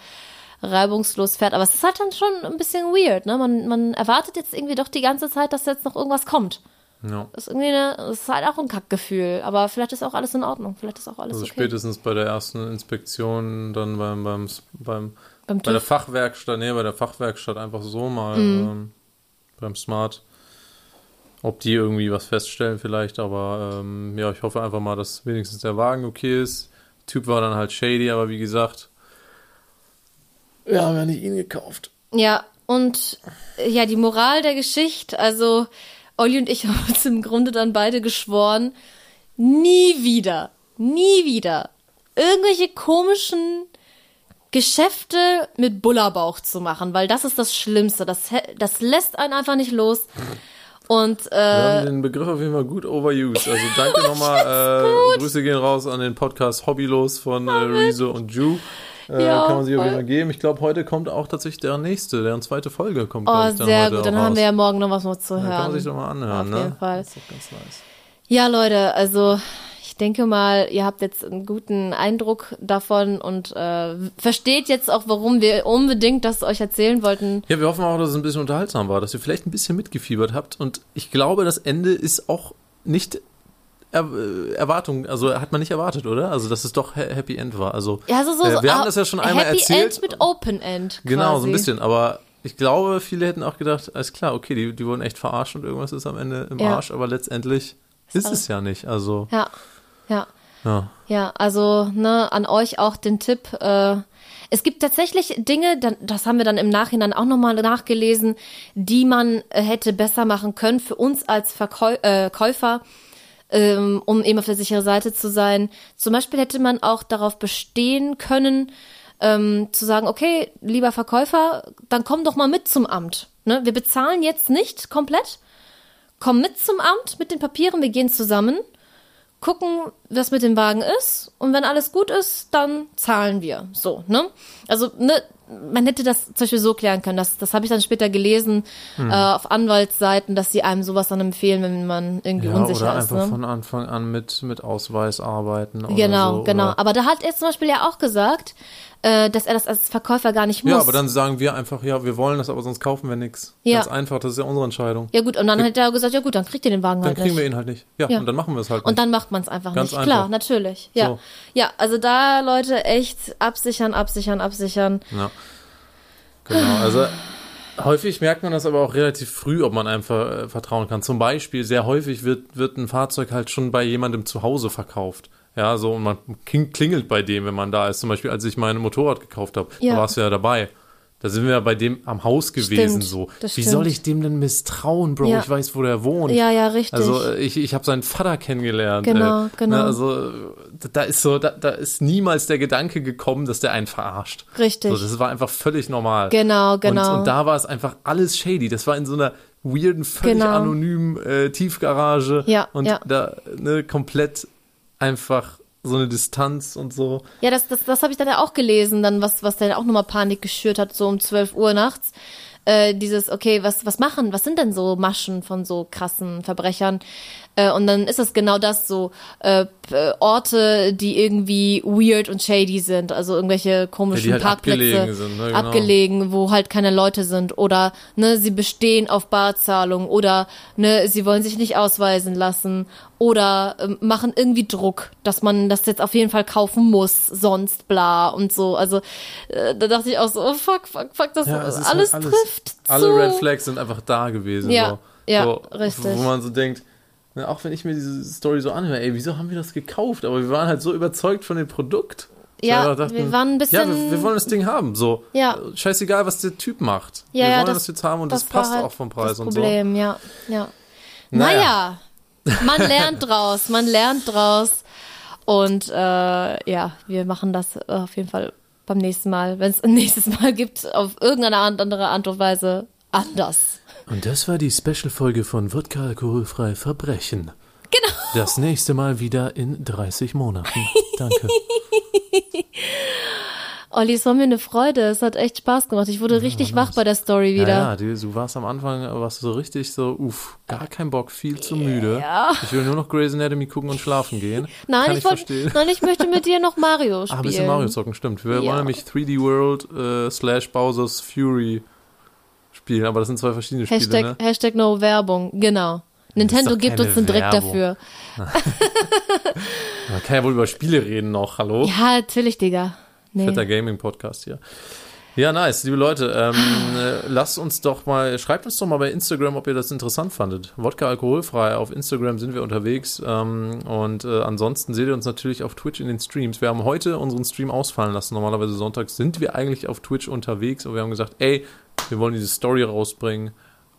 reibungslos fährt. Aber es ist halt dann schon ein bisschen weird, ne? Man, man erwartet jetzt irgendwie doch die ganze Zeit, dass jetzt noch irgendwas kommt. Ja. Das ist irgendwie eine, das ist halt auch ein Kackgefühl. Aber vielleicht ist auch alles in Ordnung. Vielleicht ist auch alles Also okay. spätestens bei der ersten Inspektion, dann beim, beim, beim Beim bei der. Fachwerkstatt, nee, bei der Fachwerkstatt einfach so mal Mhm. ähm, beim Smart. Ob die irgendwie was feststellen vielleicht, aber ähm, ja, ich hoffe einfach mal, dass wenigstens der Wagen okay ist. Typ war dann halt shady, aber wie gesagt, wir haben ja nicht ihn gekauft. Ja, und äh, ja, die Moral der Geschichte, also Olli und ich haben uns im Grunde dann beide geschworen, nie wieder, nie wieder irgendwelche komischen Geschäfte mit Bullerbauch zu machen, weil das ist das Schlimmste. Das, das lässt einen einfach nicht los. Und Wir äh, haben den Begriff auf jeden Fall gut overused. Also danke nochmal. Äh, Grüße gehen raus an den Podcast Hobbylos von äh, Rezo und Ju. Äh, Ja, kann man sich auf voll. jeden Fall geben. Ich glaube, heute kommt auch tatsächlich deren nächste, deren zweite Folge kommt. oh, ich, dann sehr gut, dann haben wir raus. ja morgen noch was noch zu Dann kann man sich hören. doch mal anhören, Auf ne? jeden Fall. Das ist doch ganz nice. Ja, Leute, also ich denke mal, ihr habt jetzt einen guten Eindruck davon und äh, versteht jetzt auch, warum wir unbedingt das euch erzählen wollten. Ja, wir hoffen auch, dass es ein bisschen unterhaltsam war, dass ihr vielleicht ein bisschen mitgefiebert habt. Und ich glaube, das Ende ist auch nicht Erwartung, also hat man nicht erwartet, oder? Also, dass es doch ha- Happy End war. Also, Ja, also so, äh, so wir haben äh, das ja schon einmal Happy erzählt. End mit Open End. Genau, quasi. so ein bisschen. Aber ich glaube, viele hätten auch gedacht, alles klar, okay, die, die wurden echt verarscht und irgendwas ist am Ende im Ja. Arsch, aber letztendlich ist es ja nicht. Also, Ja, ja, ja. ja. Also ne, an euch auch den Tipp. Äh, es gibt tatsächlich Dinge, das haben wir dann im Nachhinein auch nochmal nachgelesen, die man äh, hätte besser machen können für uns als Verkäu äh, Käufer. Ähm, um eben auf der sicheren Seite zu sein. Zum Beispiel hätte man auch darauf bestehen können, ähm, zu sagen, okay, lieber Verkäufer, dann komm doch mal mit zum Amt. Ne? Wir bezahlen jetzt nicht komplett. Komm mit zum Amt mit den Papieren, wir gehen zusammen, gucken, was mit dem Wagen ist und wenn alles gut ist, dann zahlen wir. So, ne? Also, ne, man hätte das zum Beispiel so klären können. Das, das habe ich dann später gelesen Hm. äh, auf Anwaltsseiten, dass sie einem sowas dann empfehlen, wenn man irgendwie Ja, unsicher oder ist. einfach Ne? von Anfang an mit, mit Ausweis arbeiten. Genau, so, genau. Oder, Aber da hat er zum Beispiel ja auch gesagt, äh, dass er das als Verkäufer gar nicht muss. ja, aber dann sagen wir einfach, ja, wir wollen das, aber sonst kaufen wir nichts. Ja. Ganz einfach, das ist ja unsere Entscheidung. ja gut, und dann hat er gesagt, ja gut, dann kriegt ihr den Wagen Dann halt kriegen nicht. wir ihn halt nicht. Ja, Ja. und dann machen wir es halt Und nicht. dann macht man es einfach Ganz nicht. einfach. Klar, natürlich. Ja. So. Ja, also da, Leute, echt absichern, absichern, absichern. Ja. Genau, also häufig merkt man das aber auch relativ früh, ob man einfach äh, vertrauen kann. Zum Beispiel, sehr häufig wird, wird ein Fahrzeug halt schon bei jemandem zu Hause verkauft. Ja, so, und man kling- klingelt bei dem, wenn man da ist. Zum Beispiel, als ich mein Motorrad gekauft habe, Ja. da warst du ja dabei. Da sind wir ja bei dem am Haus gewesen, Stimmt, so. Wie stimmt. soll ich dem denn misstrauen, Bro? Ja. Ich weiß, wo der wohnt. Ja, ja, richtig. Also äh, ich, ich habe seinen Vater kennengelernt. Genau, äh, genau. Ne, also da ist so, da, da ist niemals der Gedanke gekommen, dass der einen verarscht. Richtig. So, das war einfach völlig normal. Genau, genau. Und, und da war es einfach alles shady. Das war in so einer weirden, völlig Genau. anonymen äh, Tiefgarage. Ja, Und ja. da ne, komplett einfach so eine Distanz und so. Ja, das, das, das habe ich dann ja auch gelesen, dann was, was dann auch nochmal Panik geschürt hat, so um 12 Uhr nachts. Äh, dieses, okay, was, was machen, was sind denn so Maschen von so krassen Verbrechern? Äh, und dann ist das genau das so, äh, äh, Orte, die irgendwie weird und shady sind, also irgendwelche komischen Ja, halt Parkplätze, abgelegen sind, ne, genau. abgelegen, wo halt keine Leute sind oder ne, sie bestehen auf Barzahlung oder ne, sie wollen sich nicht ausweisen lassen oder ähm, machen irgendwie Druck, dass man das jetzt auf jeden Fall kaufen muss, sonst bla und so. Also äh, da dachte ich auch so, oh fuck, fuck, fuck, das Ja, alles, halt trifft Alle zu. Red Flags sind einfach da gewesen. Ja, so. ja, so, richtig. Wo man so denkt, ne, auch wenn ich mir diese Story so anhöre, ey, wieso haben wir das gekauft? Aber wir waren halt so überzeugt von dem Produkt. Ja, einfach wir waren ein bisschen- Ja, wir, wir wollen das Ding haben. So. Ja. Scheißegal, was der Typ macht. Ja, wir ja, wollen das- das, jetzt haben und das, war passt halt auch vom Preis das und so. Problem, ja, ja. Naja. Naja, man lernt draus, man lernt draus. Und äh, ja, wir machen das äh, auf jeden Fall beim nächsten Mal, wenn es ein nächstes Mal gibt, auf irgendeine andere Art und Weise anders. Und das war die Special-Folge von Wodka alkoholfrei Verbrechen. Genau. Das nächste Mal wieder in 30 Monaten. Danke. Olli, es war mir eine Freude. Es hat echt Spaß gemacht. Ich wurde richtig wach bei der Story wieder. Ja, ja, du, du warst am Anfang, warst du so richtig so, uff, gar kein Bock, viel zu müde. Ja. Ich will nur noch Grey's Anatomy gucken und schlafen gehen. Nein, Kann ich ich wollt, verstehen. nein, ich möchte mit dir noch Mario spielen. Ah, ein bisschen Mario zocken, stimmt. Wir Ja. wollen nämlich 3D World äh, slash Bowser's Fury spielen, aber das sind zwei verschiedene Hashtag, Spiele, ne? Hashtag no Werbung, genau. Nintendo gibt uns einen Dreck dafür. Man kann ja wohl über Spiele reden noch, hallo? Ja, natürlich, Digga. Nee. Fetter Gaming-Podcast hier. Ja, nice, liebe Leute, ähm, äh, lasst uns doch mal, schreibt uns doch mal bei Instagram, ob ihr das interessant fandet. Wodka alkoholfrei, auf Instagram sind wir unterwegs ähm, und äh, ansonsten seht ihr uns natürlich auf Twitch in den Streams. Wir haben heute unseren Stream ausfallen lassen. Normalerweise sonntags sind wir eigentlich auf Twitch unterwegs, aber wir haben gesagt, ey, wir wollen diese Story rausbringen.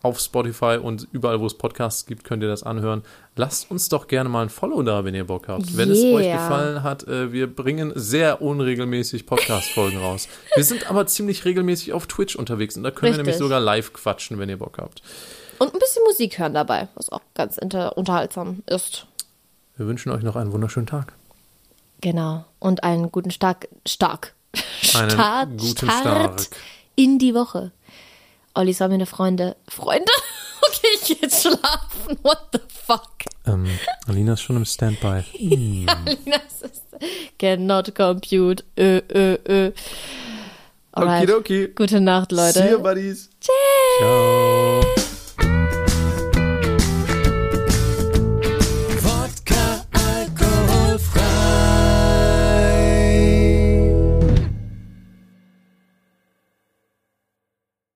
Auf Spotify und überall, wo es Podcasts gibt, könnt ihr das anhören. Lasst uns doch gerne mal ein Follow da, wenn ihr Bock habt. Wenn es euch Yeah. gefallen hat, äh, wir bringen sehr unregelmäßig Podcast-Folgen raus. Wir sind aber ziemlich regelmäßig auf Twitch unterwegs und da können wir Richtig. nämlich sogar live quatschen, wenn ihr Bock habt. Und ein bisschen Musik hören dabei, was auch ganz unterhaltsam ist. Wir wünschen euch noch einen wunderschönen Tag. Genau. Und einen guten Stark, stark, Einen Start, guten Start Stark. in die Woche. Olli, soll meine Freunde, Freunde? Okay, ich geh jetzt schlafen. What the fuck? Ähm, Alina ist schon im Standby. Das ist, cannot compute. Ö, ö, ö. Alright. Okidoki. Gute Nacht, Leute. See you, buddies. Ciao.